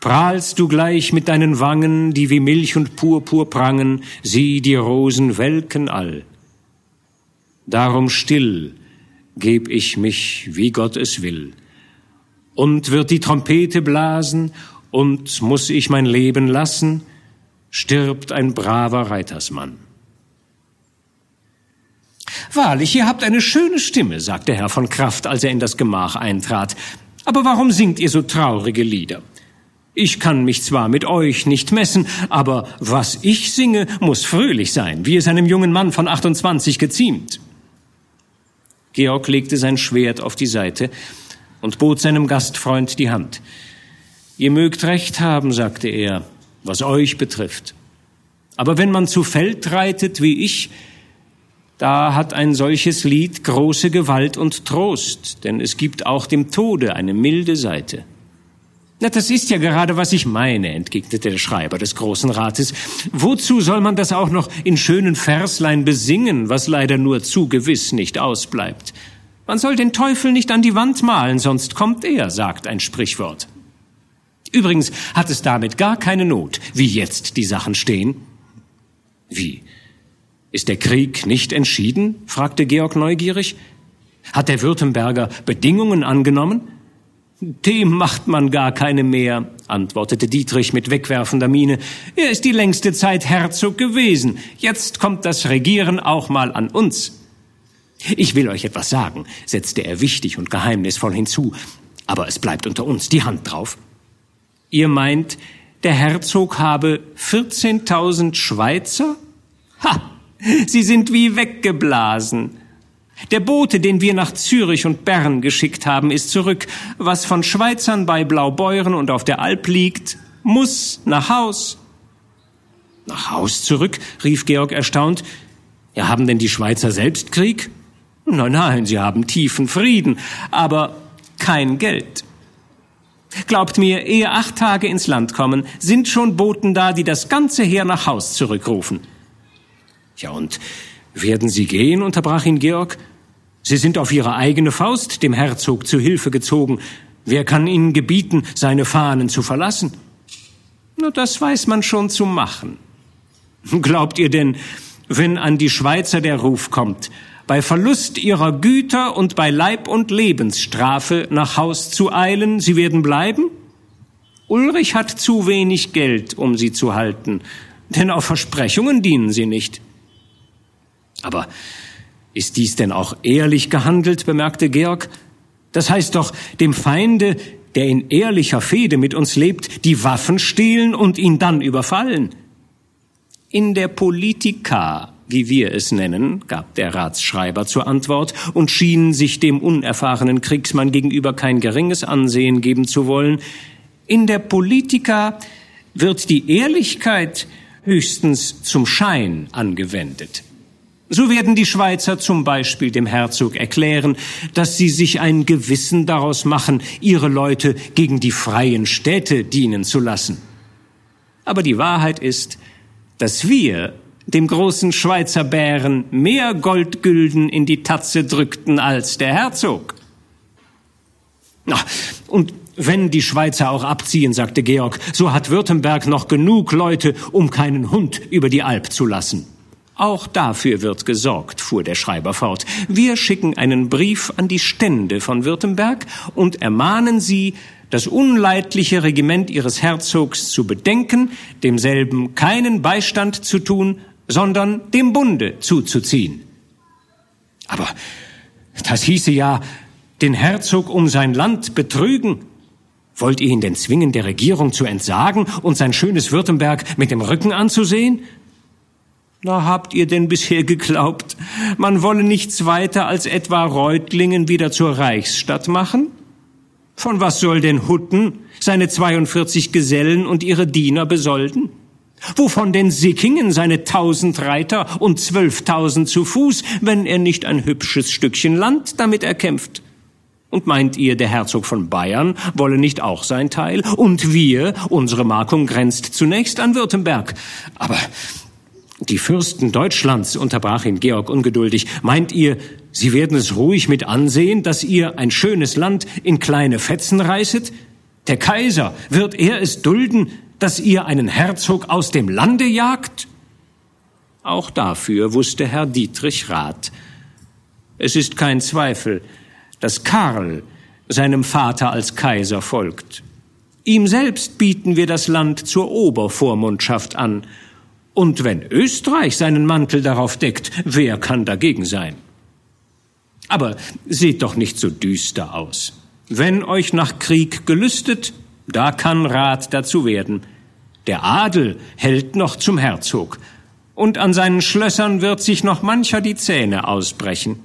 Prahlst du gleich mit deinen Wangen, die wie Milch und Purpur prangen, sieh die Rosen welken all. Darum still geb ich mich, wie Gott es will. Und wird die Trompete blasen, und muss ich mein Leben lassen, stirbt ein braver Reitersmann. Wahrlich, ihr habt eine schöne Stimme, sagte Herr von Kraft, als er in das Gemach eintrat. Aber warum singt ihr so traurige Lieder? Ich kann mich zwar mit euch nicht messen, aber was ich singe, muss fröhlich sein, wie es einem jungen Mann von 28 geziemt. Georg legte sein Schwert auf die Seite und bot seinem Gastfreund die Hand. Ihr mögt recht haben, sagte er, was euch betrifft. Aber wenn man zu Feld reitet wie ich, da hat ein solches Lied große Gewalt und Trost, denn es gibt auch dem Tode eine milde Seite. Na, das ist ja gerade, was ich meine, entgegnete der Schreiber des Großen Rates. Wozu soll man das auch noch in schönen Verslein besingen, was leider nur zu gewiss nicht ausbleibt? Man soll den Teufel nicht an die Wand malen, sonst kommt er, sagt ein Sprichwort. Übrigens hat es damit gar keine Not, wie jetzt die Sachen stehen. Wie? Ist der Krieg nicht entschieden? fragte Georg neugierig. Hat der Württemberger Bedingungen angenommen? Dem macht man gar keine mehr, antwortete Dietrich mit wegwerfender Miene. Er ist die längste Zeit Herzog gewesen. Jetzt kommt das Regieren auch mal an uns. Ich will euch etwas sagen, setzte er wichtig und geheimnisvoll hinzu, aber es bleibt unter uns die Hand drauf. Ihr meint, der Herzog habe 14.000 Schweizer? Ha! Sie sind wie weggeblasen. Der Bote, den wir nach Zürich und Bern geschickt haben, ist zurück. Was von Schweizern bei Blaubeuren und auf der Alp liegt, muss nach Haus. Nach Haus zurück? rief Georg erstaunt. Ja, haben denn die Schweizer selbst Krieg? Nein, nein, sie haben tiefen Frieden, aber kein Geld. Glaubt mir, ehe acht Tage ins Land kommen, sind schon Boten da, die das ganze Heer nach Haus zurückrufen. Ja, und werden Sie gehen? unterbrach ihn Georg. Sie sind auf Ihre eigene Faust dem Herzog zu Hilfe gezogen. Wer kann Ihnen gebieten, seine Fahnen zu verlassen? Na, das weiß man schon zu machen. Glaubt ihr denn, wenn an die Schweizer der Ruf kommt, bei Verlust ihrer Güter und bei Leib- und Lebensstrafe nach Haus zu eilen, sie werden bleiben? Ulrich hat zu wenig Geld, um sie zu halten, denn auf Versprechungen dienen sie nicht. Aber ist dies denn auch ehrlich gehandelt, bemerkte Georg. Das heißt doch, dem Feinde, der in ehrlicher Fehde mit uns lebt, die Waffen stehlen und ihn dann überfallen. In der Politika, wie wir es nennen, gab der Ratsschreiber zur Antwort und schien sich dem unerfahrenen Kriegsmann gegenüber kein geringes Ansehen geben zu wollen. In der Politika wird die Ehrlichkeit höchstens zum Schein angewendet. So werden die Schweizer zum Beispiel dem Herzog erklären, dass sie sich ein Gewissen daraus machen, ihre Leute gegen die freien Städte dienen zu lassen. Aber die Wahrheit ist, dass wir dem großen Schweizer Bären mehr Goldgülden in die Tatze drückten als der Herzog. Und wenn die Schweizer auch abziehen, sagte Georg, so hat Württemberg noch genug Leute, um keinen Hund über die Alp zu lassen. Auch dafür wird gesorgt, fuhr der Schreiber fort. Wir schicken einen Brief an die Stände von Württemberg und ermahnen sie, das unleidliche Regiment ihres Herzogs zu bedenken, demselben keinen Beistand zu tun, sondern dem Bunde zuzuziehen. Aber das hieße ja, den Herzog um sein Land betrügen. Wollt ihr ihn denn zwingen, der Regierung zu entsagen und sein schönes Württemberg mit dem Rücken anzusehen? Na, habt ihr denn bisher geglaubt, man wolle nichts weiter als etwa Reutlingen wieder zur Reichsstadt machen? Von was soll denn Hutten seine 42 Gesellen und ihre Diener besolden? Wovon denn Sickingen seine tausend Reiter und zwölftausend zu Fuß, wenn er nicht ein hübsches Stückchen Land damit erkämpft? Und meint ihr, der Herzog von Bayern wolle nicht auch sein Teil? Und wir, unsere Markung grenzt zunächst an Württemberg. Aber Die Fürsten Deutschlands, unterbrach ihn Georg ungeduldig, meint ihr, sie werden es ruhig mit ansehen, dass ihr ein schönes Land in kleine Fetzen reißet? Der Kaiser, wird er es dulden, dass ihr einen Herzog aus dem Lande jagt? Auch dafür wusste Herr Dietrich Rat. Es ist kein Zweifel, dass Karl seinem Vater als Kaiser folgt. Ihm selbst bieten wir das Land zur Obervormundschaft an, und wenn Österreich seinen Mantel darauf deckt, wer kann dagegen sein? Aber seht doch nicht so düster aus. Wenn euch nach Krieg gelüstet, da kann Rat dazu werden. Der Adel hält noch zum Herzog, und an seinen Schlössern wird sich noch mancher die Zähne ausbrechen.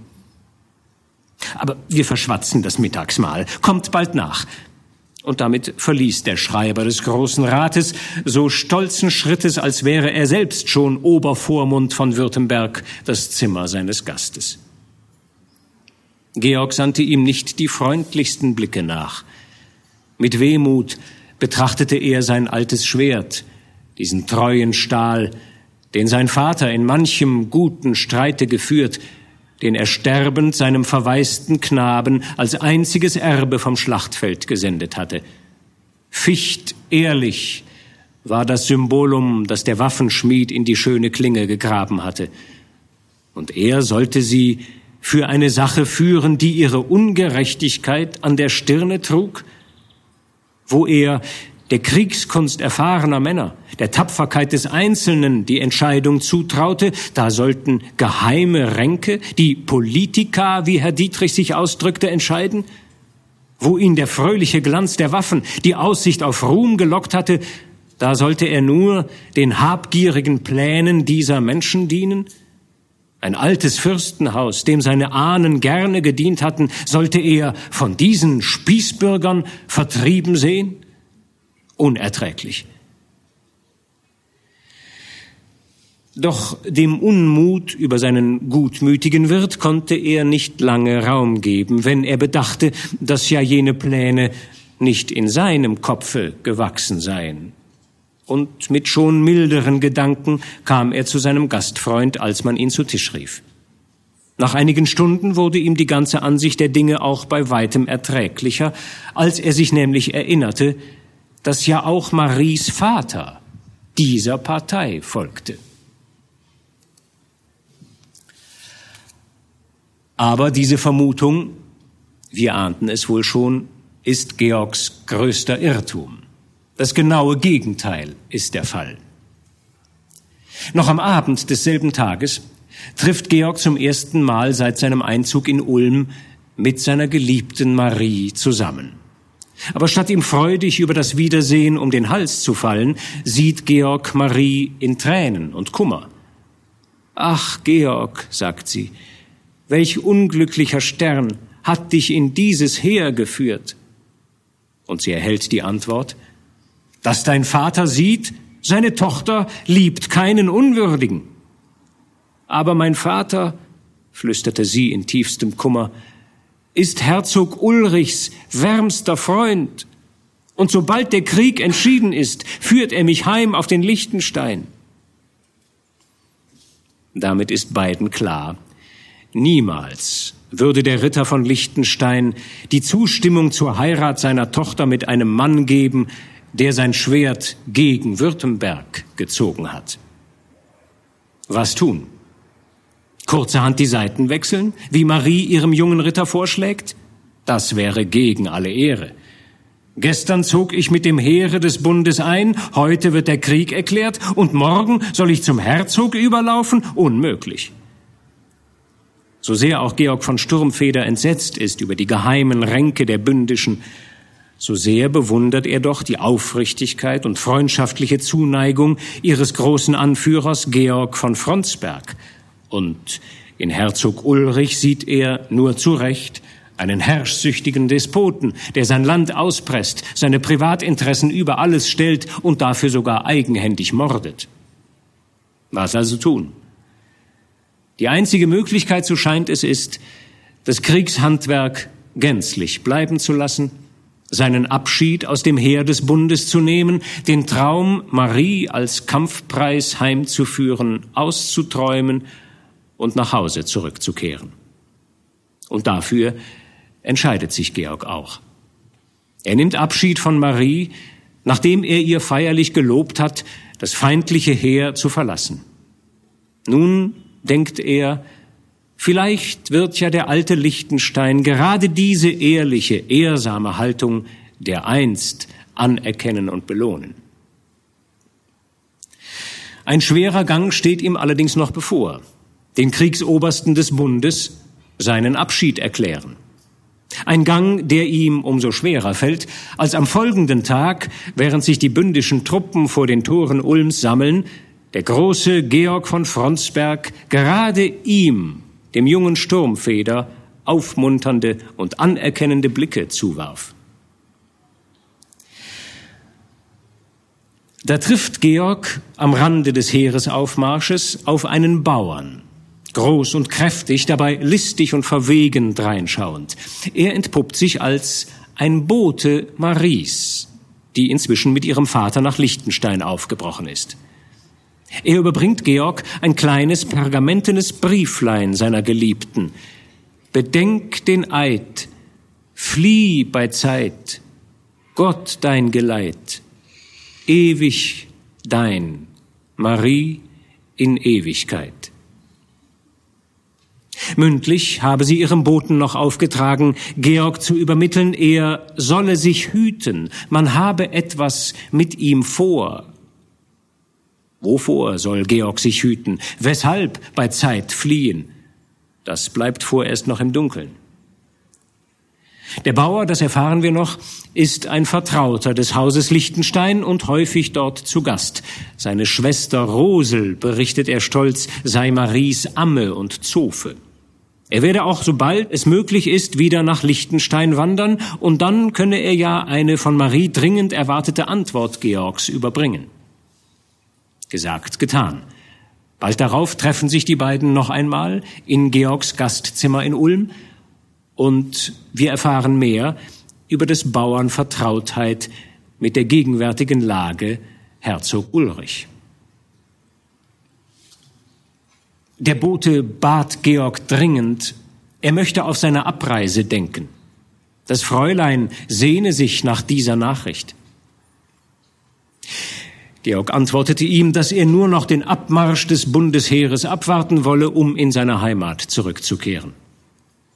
Aber wir verschwatzen das Mittagsmahl. Kommt bald nach und damit verließ der Schreiber des Großen Rates so stolzen Schrittes, als wäre er selbst schon Obervormund von Württemberg, das Zimmer seines Gastes. Georg sandte ihm nicht die freundlichsten Blicke nach. Mit Wehmut betrachtete er sein altes Schwert, diesen treuen Stahl, den sein Vater in manchem guten Streite geführt, den er sterbend seinem verwaisten Knaben als einziges Erbe vom Schlachtfeld gesendet hatte. Ficht ehrlich war das Symbolum, das der Waffenschmied in die schöne Klinge gegraben hatte. Und er sollte sie für eine Sache führen, die ihre Ungerechtigkeit an der Stirne trug, wo er der Kriegskunst erfahrener Männer, der Tapferkeit des Einzelnen die Entscheidung zutraute, da sollten geheime Ränke, die Politika, wie Herr Dietrich sich ausdrückte, entscheiden? Wo ihn der fröhliche Glanz der Waffen, die Aussicht auf Ruhm gelockt hatte, da sollte er nur den habgierigen Plänen dieser Menschen dienen? Ein altes Fürstenhaus, dem seine Ahnen gerne gedient hatten, sollte er von diesen Spießbürgern vertrieben sehen? Unerträglich. Doch dem Unmut über seinen gutmütigen Wirt konnte er nicht lange Raum geben, wenn er bedachte, dass ja jene Pläne nicht in seinem Kopfe gewachsen seien. Und mit schon milderen Gedanken kam er zu seinem Gastfreund, als man ihn zu Tisch rief. Nach einigen Stunden wurde ihm die ganze Ansicht der Dinge auch bei weitem erträglicher, als er sich nämlich erinnerte, dass ja auch Maries Vater dieser Partei folgte. Aber diese Vermutung, wir ahnten es wohl schon, ist Georgs größter Irrtum. Das genaue Gegenteil ist der Fall. Noch am Abend desselben Tages trifft Georg zum ersten Mal seit seinem Einzug in Ulm mit seiner geliebten Marie zusammen. Aber statt ihm freudig über das Wiedersehen um den Hals zu fallen, sieht Georg Marie in Tränen und Kummer. Ach, Georg, sagt sie, welch unglücklicher Stern hat dich in dieses Heer geführt? Und sie erhält die Antwort, dass dein Vater sieht, seine Tochter liebt keinen Unwürdigen. Aber mein Vater, flüsterte sie in tiefstem Kummer, ist Herzog Ulrichs wärmster Freund. Und sobald der Krieg entschieden ist, führt er mich heim auf den Lichtenstein. Damit ist beiden klar, niemals würde der Ritter von Lichtenstein die Zustimmung zur Heirat seiner Tochter mit einem Mann geben, der sein Schwert gegen Württemberg gezogen hat. Was tun? Kurzerhand die Seiten wechseln, wie Marie ihrem jungen Ritter vorschlägt? Das wäre gegen alle Ehre. Gestern zog ich mit dem Heere des Bundes ein, heute wird der Krieg erklärt und morgen soll ich zum Herzog überlaufen? Unmöglich. So sehr auch Georg von Sturmfeder entsetzt ist über die geheimen Ränke der Bündischen, so sehr bewundert er doch die Aufrichtigkeit und freundschaftliche Zuneigung ihres großen Anführers Georg von Fronsberg, und in Herzog Ulrich sieht er nur zu Recht einen herrschsüchtigen Despoten, der sein Land auspresst, seine Privatinteressen über alles stellt und dafür sogar eigenhändig mordet. Was also tun? Die einzige Möglichkeit, so scheint es, ist, das Kriegshandwerk gänzlich bleiben zu lassen, seinen Abschied aus dem Heer des Bundes zu nehmen, den Traum, Marie als Kampfpreis heimzuführen, auszuträumen und nach Hause zurückzukehren. Und dafür entscheidet sich Georg auch. Er nimmt Abschied von Marie, nachdem er ihr feierlich gelobt hat, das feindliche Heer zu verlassen. Nun denkt er, vielleicht wird ja der alte Lichtenstein gerade diese ehrliche, ehrsame Haltung der einst anerkennen und belohnen. Ein schwerer Gang steht ihm allerdings noch bevor. Den Kriegsobersten des Bundes seinen Abschied erklären. Ein Gang, der ihm umso schwerer fällt, als am folgenden Tag, während sich die bündischen Truppen vor den Toren Ulms sammeln, der große Georg von Fronsberg gerade ihm, dem jungen Sturmfeder, aufmunternde und anerkennende Blicke zuwarf. Da trifft Georg am Rande des Heeresaufmarsches auf einen Bauern, groß und kräftig, dabei listig und verwegen dreinschauend. Er entpuppt sich als ein Bote Maries, die inzwischen mit ihrem Vater nach Liechtenstein aufgebrochen ist. Er überbringt Georg ein kleines pergamentenes Brieflein seiner Geliebten. Bedenk den Eid, flieh bei Zeit, Gott dein Geleit, ewig dein, Marie in Ewigkeit. Mündlich habe sie ihrem Boten noch aufgetragen, Georg zu übermitteln, er solle sich hüten, man habe etwas mit ihm vor. Wovor soll Georg sich hüten? Weshalb bei Zeit fliehen? Das bleibt vorerst noch im Dunkeln. Der Bauer, das erfahren wir noch, ist ein Vertrauter des Hauses Liechtenstein und häufig dort zu Gast. Seine Schwester Rosel, berichtet er stolz, sei Maries Amme und Zofe. Er werde auch, sobald es möglich ist, wieder nach Liechtenstein wandern, und dann könne er ja eine von Marie dringend erwartete Antwort Georgs überbringen. Gesagt, getan. Bald darauf treffen sich die beiden noch einmal in Georgs Gastzimmer in Ulm, und wir erfahren mehr über des Bauern Vertrautheit mit der gegenwärtigen Lage Herzog Ulrich. Der Bote bat Georg dringend, er möchte auf seine Abreise denken. Das Fräulein sehne sich nach dieser Nachricht. Georg antwortete ihm, dass er nur noch den Abmarsch des Bundesheeres abwarten wolle, um in seine Heimat zurückzukehren.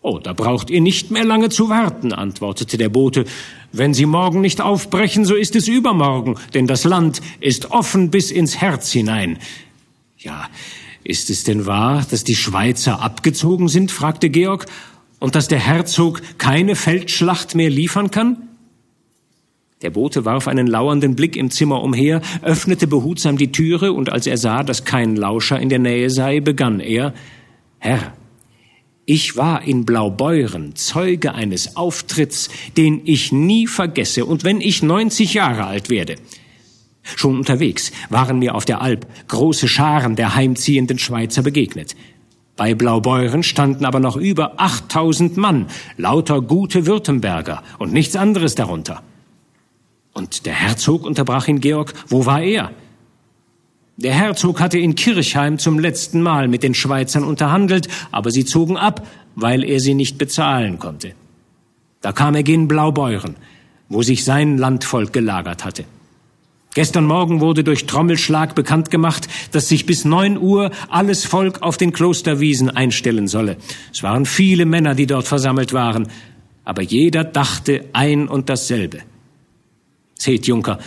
Oh, da braucht ihr nicht mehr lange zu warten, antwortete der Bote. Wenn Sie morgen nicht aufbrechen, so ist es übermorgen, denn das Land ist offen bis ins Herz hinein. Ja, ist es denn wahr, dass die Schweizer abgezogen sind? fragte Georg, und dass der Herzog keine Feldschlacht mehr liefern kann? Der Bote warf einen lauernden Blick im Zimmer umher, öffnete behutsam die Türe, und als er sah, dass kein Lauscher in der Nähe sei, begann er Herr, ich war in Blaubeuren Zeuge eines Auftritts, den ich nie vergesse, und wenn ich neunzig Jahre alt werde. Schon unterwegs waren mir auf der Alp große Scharen der heimziehenden Schweizer begegnet. Bei Blaubeuren standen aber noch über 8000 Mann, lauter gute Württemberger und nichts anderes darunter. Und der Herzog unterbrach ihn Georg, wo war er? Der Herzog hatte in Kirchheim zum letzten Mal mit den Schweizern unterhandelt, aber sie zogen ab, weil er sie nicht bezahlen konnte. Da kam er gen Blaubeuren, wo sich sein Landvolk gelagert hatte. Gestern Morgen wurde durch Trommelschlag bekannt gemacht, dass sich bis neun Uhr alles Volk auf den Klosterwiesen einstellen solle. Es waren viele Männer, die dort versammelt waren, aber jeder dachte ein und dasselbe. Seht, Junker,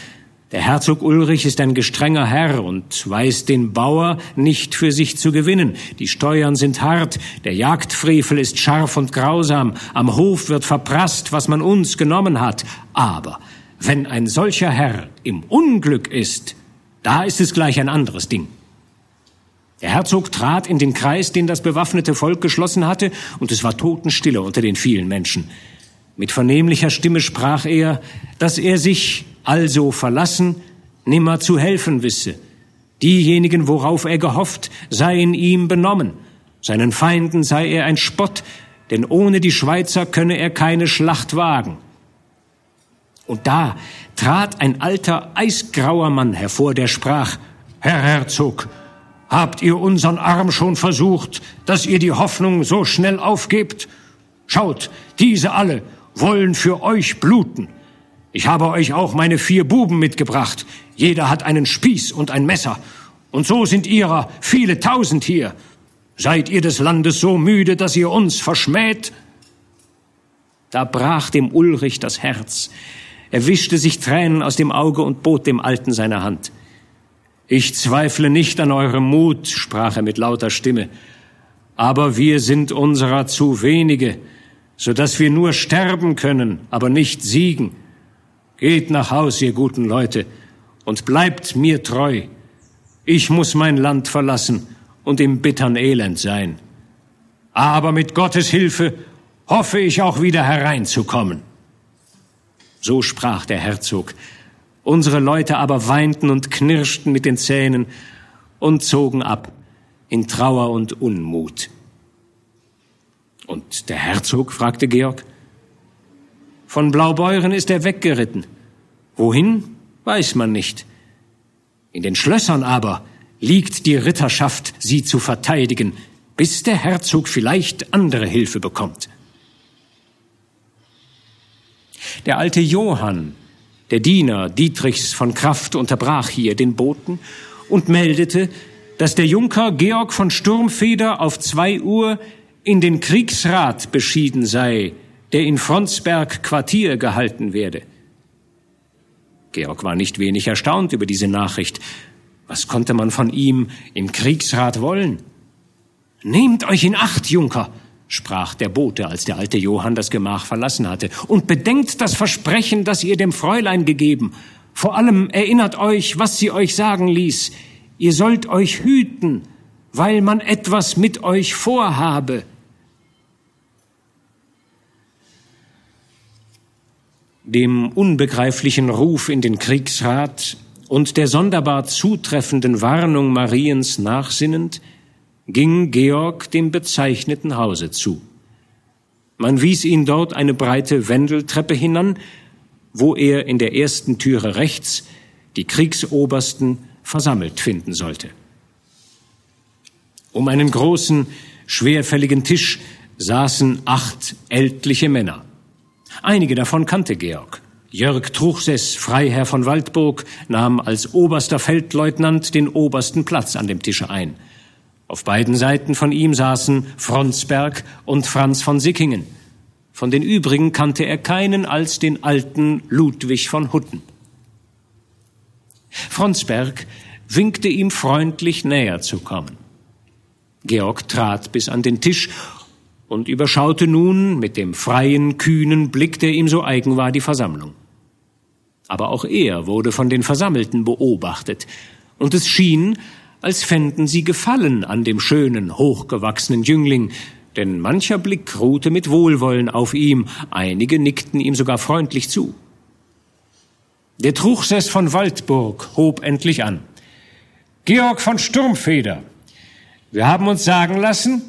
der Herzog Ulrich ist ein gestrenger Herr und weiß den Bauer nicht für sich zu gewinnen. Die Steuern sind hart, der Jagdfrevel ist scharf und grausam, am Hof wird verprasst, was man uns genommen hat. Aber wenn ein solcher Herr im Unglück ist, da ist es gleich ein anderes Ding. Der Herzog trat in den Kreis, den das bewaffnete Volk geschlossen hatte, und es war Totenstille unter den vielen Menschen. Mit vernehmlicher Stimme sprach er, dass er sich also verlassen, nimmer zu helfen wisse. Diejenigen, worauf er gehofft, seien ihm benommen. Seinen Feinden sei er ein Spott, denn ohne die Schweizer könne er keine Schlacht wagen. Und da trat ein alter, eisgrauer Mann hervor, der sprach, Herr Herzog, habt ihr unseren Arm schon versucht, dass ihr die Hoffnung so schnell aufgebt? Schaut, diese alle wollen für euch bluten. Ich habe euch auch meine vier Buben mitgebracht. Jeder hat einen Spieß und ein Messer. Und so sind ihrer viele tausend hier. Seid ihr des Landes so müde, dass ihr uns verschmäht? Da brach dem Ulrich das Herz. Er wischte sich Tränen aus dem Auge und bot dem Alten seine Hand. Ich zweifle nicht an eurem Mut, sprach er mit lauter Stimme, aber wir sind unserer zu wenige, so dass wir nur sterben können, aber nicht siegen. Geht nach Haus, ihr guten Leute, und bleibt mir treu. Ich muss mein Land verlassen und im bittern Elend sein. Aber mit Gottes Hilfe hoffe ich auch wieder hereinzukommen. So sprach der Herzog. Unsere Leute aber weinten und knirschten mit den Zähnen und zogen ab in Trauer und Unmut. Und der Herzog? fragte Georg. Von Blaubeuren ist er weggeritten. Wohin, weiß man nicht. In den Schlössern aber liegt die Ritterschaft, sie zu verteidigen, bis der Herzog vielleicht andere Hilfe bekommt. Der alte Johann, der Diener Dietrichs von Kraft, unterbrach hier den Boten und meldete, dass der Junker Georg von Sturmfeder auf zwei Uhr in den Kriegsrat beschieden sei, der in Fronsberg Quartier gehalten werde. Georg war nicht wenig erstaunt über diese Nachricht. Was konnte man von ihm im Kriegsrat wollen? Nehmt euch in Acht, Junker, sprach der Bote, als der alte Johann das Gemach verlassen hatte, und bedenkt das Versprechen, das ihr dem Fräulein gegeben. Vor allem erinnert euch, was sie euch sagen ließ. Ihr sollt euch hüten, weil man etwas mit euch vorhabe. Dem unbegreiflichen Ruf in den Kriegsrat und der sonderbar zutreffenden Warnung Mariens nachsinnend, ging Georg dem bezeichneten Hause zu. Man wies ihn dort eine breite Wendeltreppe hinan, wo er in der ersten Türe rechts die Kriegsobersten versammelt finden sollte. Um einen großen, schwerfälligen Tisch saßen acht ältliche Männer. Einige davon kannte Georg. Jörg Truchsess, Freiherr von Waldburg, nahm als oberster Feldleutnant den obersten Platz an dem Tische ein – auf beiden Seiten von ihm saßen Fronsberg und Franz von Sickingen. Von den übrigen kannte er keinen als den alten Ludwig von Hutten. Fronsberg winkte ihm freundlich näher zu kommen. Georg trat bis an den Tisch und überschaute nun mit dem freien, kühnen Blick, der ihm so eigen war, die Versammlung. Aber auch er wurde von den Versammelten beobachtet, und es schien, als fänden sie Gefallen an dem schönen, hochgewachsenen Jüngling, denn mancher Blick ruhte mit Wohlwollen auf ihm, einige nickten ihm sogar freundlich zu. Der Truchsess von Waldburg hob endlich an. Georg von Sturmfeder, wir haben uns sagen lassen,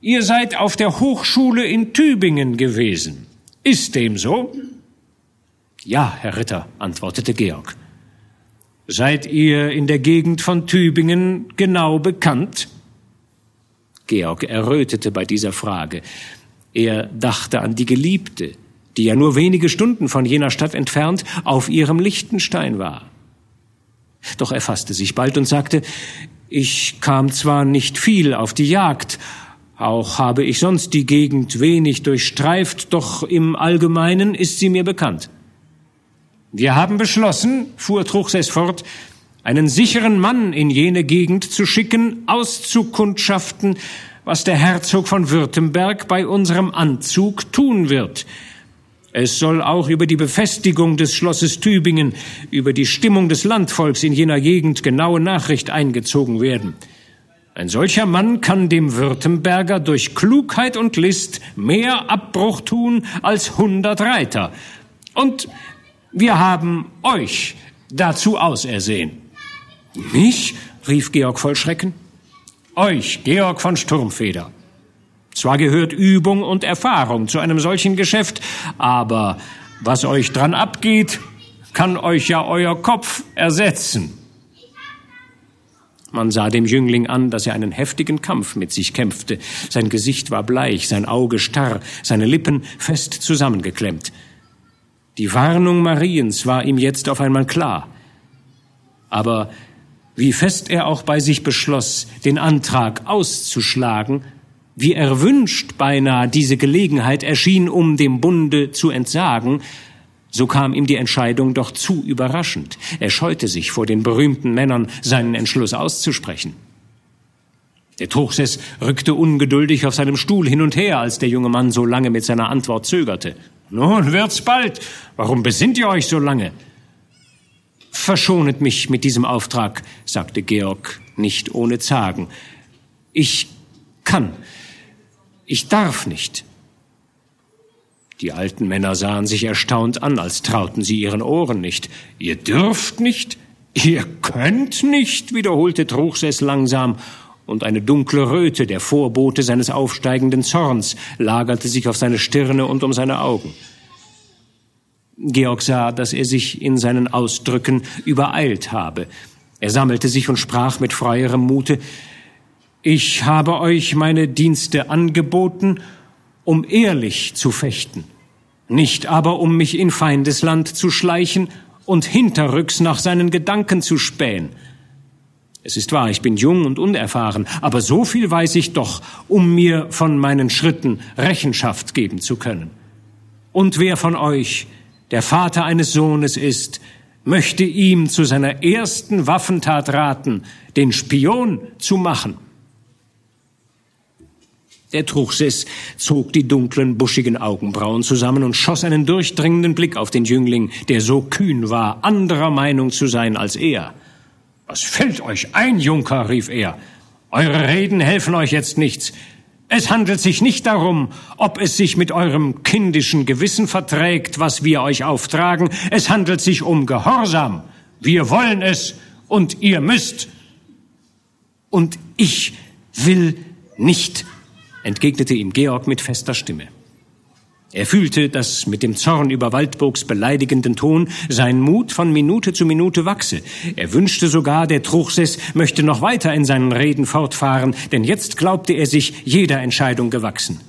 ihr seid auf der Hochschule in Tübingen gewesen. Ist dem so? Ja, Herr Ritter, antwortete Georg. Seid ihr in der Gegend von Tübingen genau bekannt? Georg errötete bei dieser Frage. Er dachte an die Geliebte, die ja nur wenige Stunden von jener Stadt entfernt auf ihrem Lichtenstein war. Doch er fasste sich bald und sagte, ich kam zwar nicht viel auf die Jagd, auch habe ich sonst die Gegend wenig durchstreift, doch im Allgemeinen ist sie mir bekannt. Wir haben beschlossen, fuhr Truchsess fort, einen sicheren Mann in jene Gegend zu schicken, auszukundschaften, was der Herzog von Württemberg bei unserem Anzug tun wird. Es soll auch über die Befestigung des Schlosses Tübingen, über die Stimmung des Landvolks in jener Gegend genaue Nachricht eingezogen werden. Ein solcher Mann kann dem Württemberger durch Klugheit und List mehr Abbruch tun als hundert Reiter. Und wir haben euch dazu ausersehen. Mich? rief Georg voll Schrecken. Euch, Georg von Sturmfeder. Zwar gehört Übung und Erfahrung zu einem solchen Geschäft, aber Was euch dran abgeht, kann euch ja euer Kopf ersetzen. Man sah dem Jüngling an, dass er einen heftigen Kampf mit sich kämpfte. Sein Gesicht war bleich, sein Auge starr, seine Lippen fest zusammengeklemmt. Die Warnung Mariens war ihm jetzt auf einmal klar. Aber wie fest er auch bei sich beschloss, den Antrag auszuschlagen, wie erwünscht beinahe diese Gelegenheit erschien, um dem Bunde zu entsagen, so kam ihm die Entscheidung doch zu überraschend. Er scheute sich vor den berühmten Männern, seinen Entschluss auszusprechen. Der Truchsess rückte ungeduldig auf seinem Stuhl hin und her, als der junge Mann so lange mit seiner Antwort zögerte. Nun wird's bald. Warum besinnt ihr euch so lange? Verschonet mich mit diesem Auftrag, sagte Georg, nicht ohne Zagen. Ich kann. Ich darf nicht. Die alten Männer sahen sich erstaunt an, als trauten sie ihren Ohren nicht. Ihr dürft nicht? Ihr könnt nicht, wiederholte Truchsess langsam, und eine dunkle Röte, der Vorbote seines aufsteigenden Zorns, lagerte sich auf seine Stirne und um seine Augen. Georg sah, dass er sich in seinen Ausdrücken übereilt habe. Er sammelte sich und sprach mit freierem Mute Ich habe euch meine Dienste angeboten, um ehrlich zu fechten, nicht aber um mich in Feindesland zu schleichen und hinterrücks nach seinen Gedanken zu spähen. Es ist wahr, ich bin jung und unerfahren, aber so viel weiß ich doch, um mir von meinen Schritten Rechenschaft geben zu können. Und wer von euch der Vater eines Sohnes ist, möchte ihm zu seiner ersten Waffentat raten, den Spion zu machen. Der Truchsess zog die dunklen, buschigen Augenbrauen zusammen und schoss einen durchdringenden Blick auf den Jüngling, der so kühn war, anderer Meinung zu sein als er. Was fällt euch ein, Junker? rief er. Eure Reden helfen euch jetzt nichts. Es handelt sich nicht darum, ob es sich mit eurem kindischen Gewissen verträgt, was wir euch auftragen. Es handelt sich um Gehorsam. Wir wollen es und ihr müsst. Und ich will nicht entgegnete ihm Georg mit fester Stimme. Er fühlte, dass mit dem Zorn über Waldburgs beleidigenden Ton sein Mut von Minute zu Minute wachse. Er wünschte sogar, der Truchsess möchte noch weiter in seinen Reden fortfahren, denn jetzt glaubte er sich jeder Entscheidung gewachsen.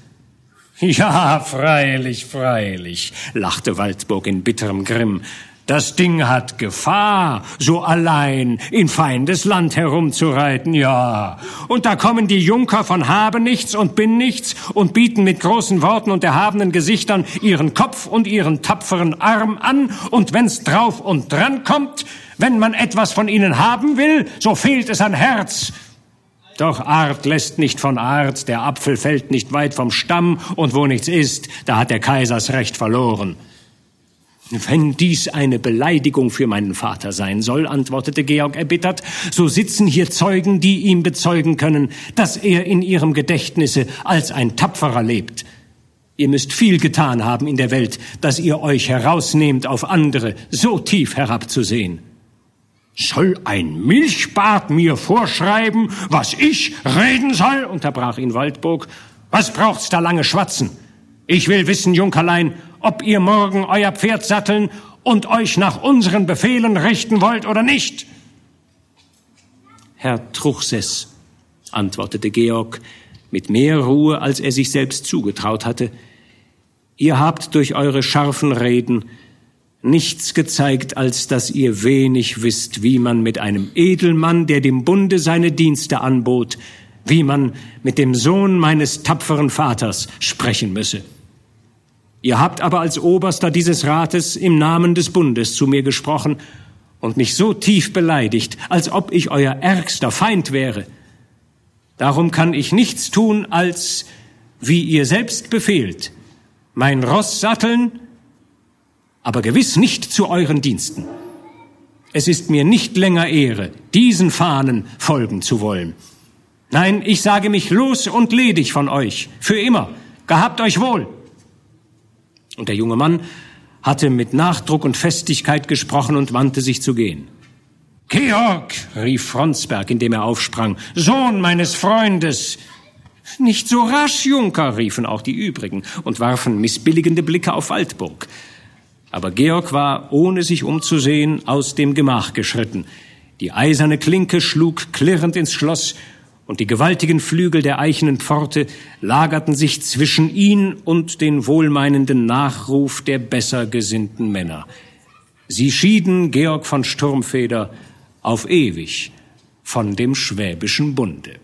Ja, freilich, freilich, lachte Waldburg in bitterem Grimm. Das Ding hat Gefahr, so allein in feindes Land herumzureiten, ja. Und da kommen die Junker von Habe nichts und Bin nichts und bieten mit großen Worten und erhabenen Gesichtern ihren Kopf und ihren tapferen Arm an, und wenn's drauf und dran kommt, wenn man etwas von ihnen haben will, so fehlt es an Herz. Doch Art lässt nicht von Art, der Apfel fällt nicht weit vom Stamm, und wo nichts ist, da hat der Kaisers Recht verloren. Wenn dies eine Beleidigung für meinen Vater sein soll, antwortete Georg erbittert, so sitzen hier Zeugen, die ihm bezeugen können, dass er in ihrem Gedächtnisse als ein Tapferer lebt. Ihr müsst viel getan haben in der Welt, dass ihr euch herausnehmt, auf andere so tief herabzusehen. Soll ein Milchbart mir vorschreiben, was ich reden soll? unterbrach ihn Waldburg. Was braucht's da lange schwatzen? Ich will wissen, Junkerlein, ob ihr morgen euer Pferd satteln und euch nach unseren Befehlen richten wollt oder nicht. Herr Truchsess, antwortete Georg mit mehr Ruhe, als er sich selbst zugetraut hatte, ihr habt durch eure scharfen Reden nichts gezeigt, als dass ihr wenig wisst, wie man mit einem Edelmann, der dem Bunde seine Dienste anbot, wie man mit dem Sohn meines tapferen Vaters sprechen müsse. Ihr habt aber als Oberster dieses Rates im Namen des Bundes zu mir gesprochen und mich so tief beleidigt, als ob ich euer ärgster Feind wäre. Darum kann ich nichts tun, als, wie ihr selbst befehlt, mein Ross satteln, aber gewiss nicht zu euren Diensten. Es ist mir nicht länger Ehre, diesen Fahnen folgen zu wollen. Nein, ich sage mich los und ledig von euch, für immer. Gehabt euch wohl. Und der junge Mann hatte mit Nachdruck und Festigkeit gesprochen und wandte sich zu gehen. Georg, rief Fronsberg, indem er aufsprang, Sohn meines Freundes. Nicht so rasch, Junker, riefen auch die übrigen und warfen missbilligende Blicke auf Waldburg. Aber Georg war, ohne sich umzusehen, aus dem Gemach geschritten. Die eiserne Klinke schlug klirrend ins Schloss, und die gewaltigen Flügel der eichenen Pforte lagerten sich zwischen ihn und den wohlmeinenden Nachruf der besser gesinnten Männer. Sie schieden Georg von Sturmfeder auf ewig von dem Schwäbischen Bunde.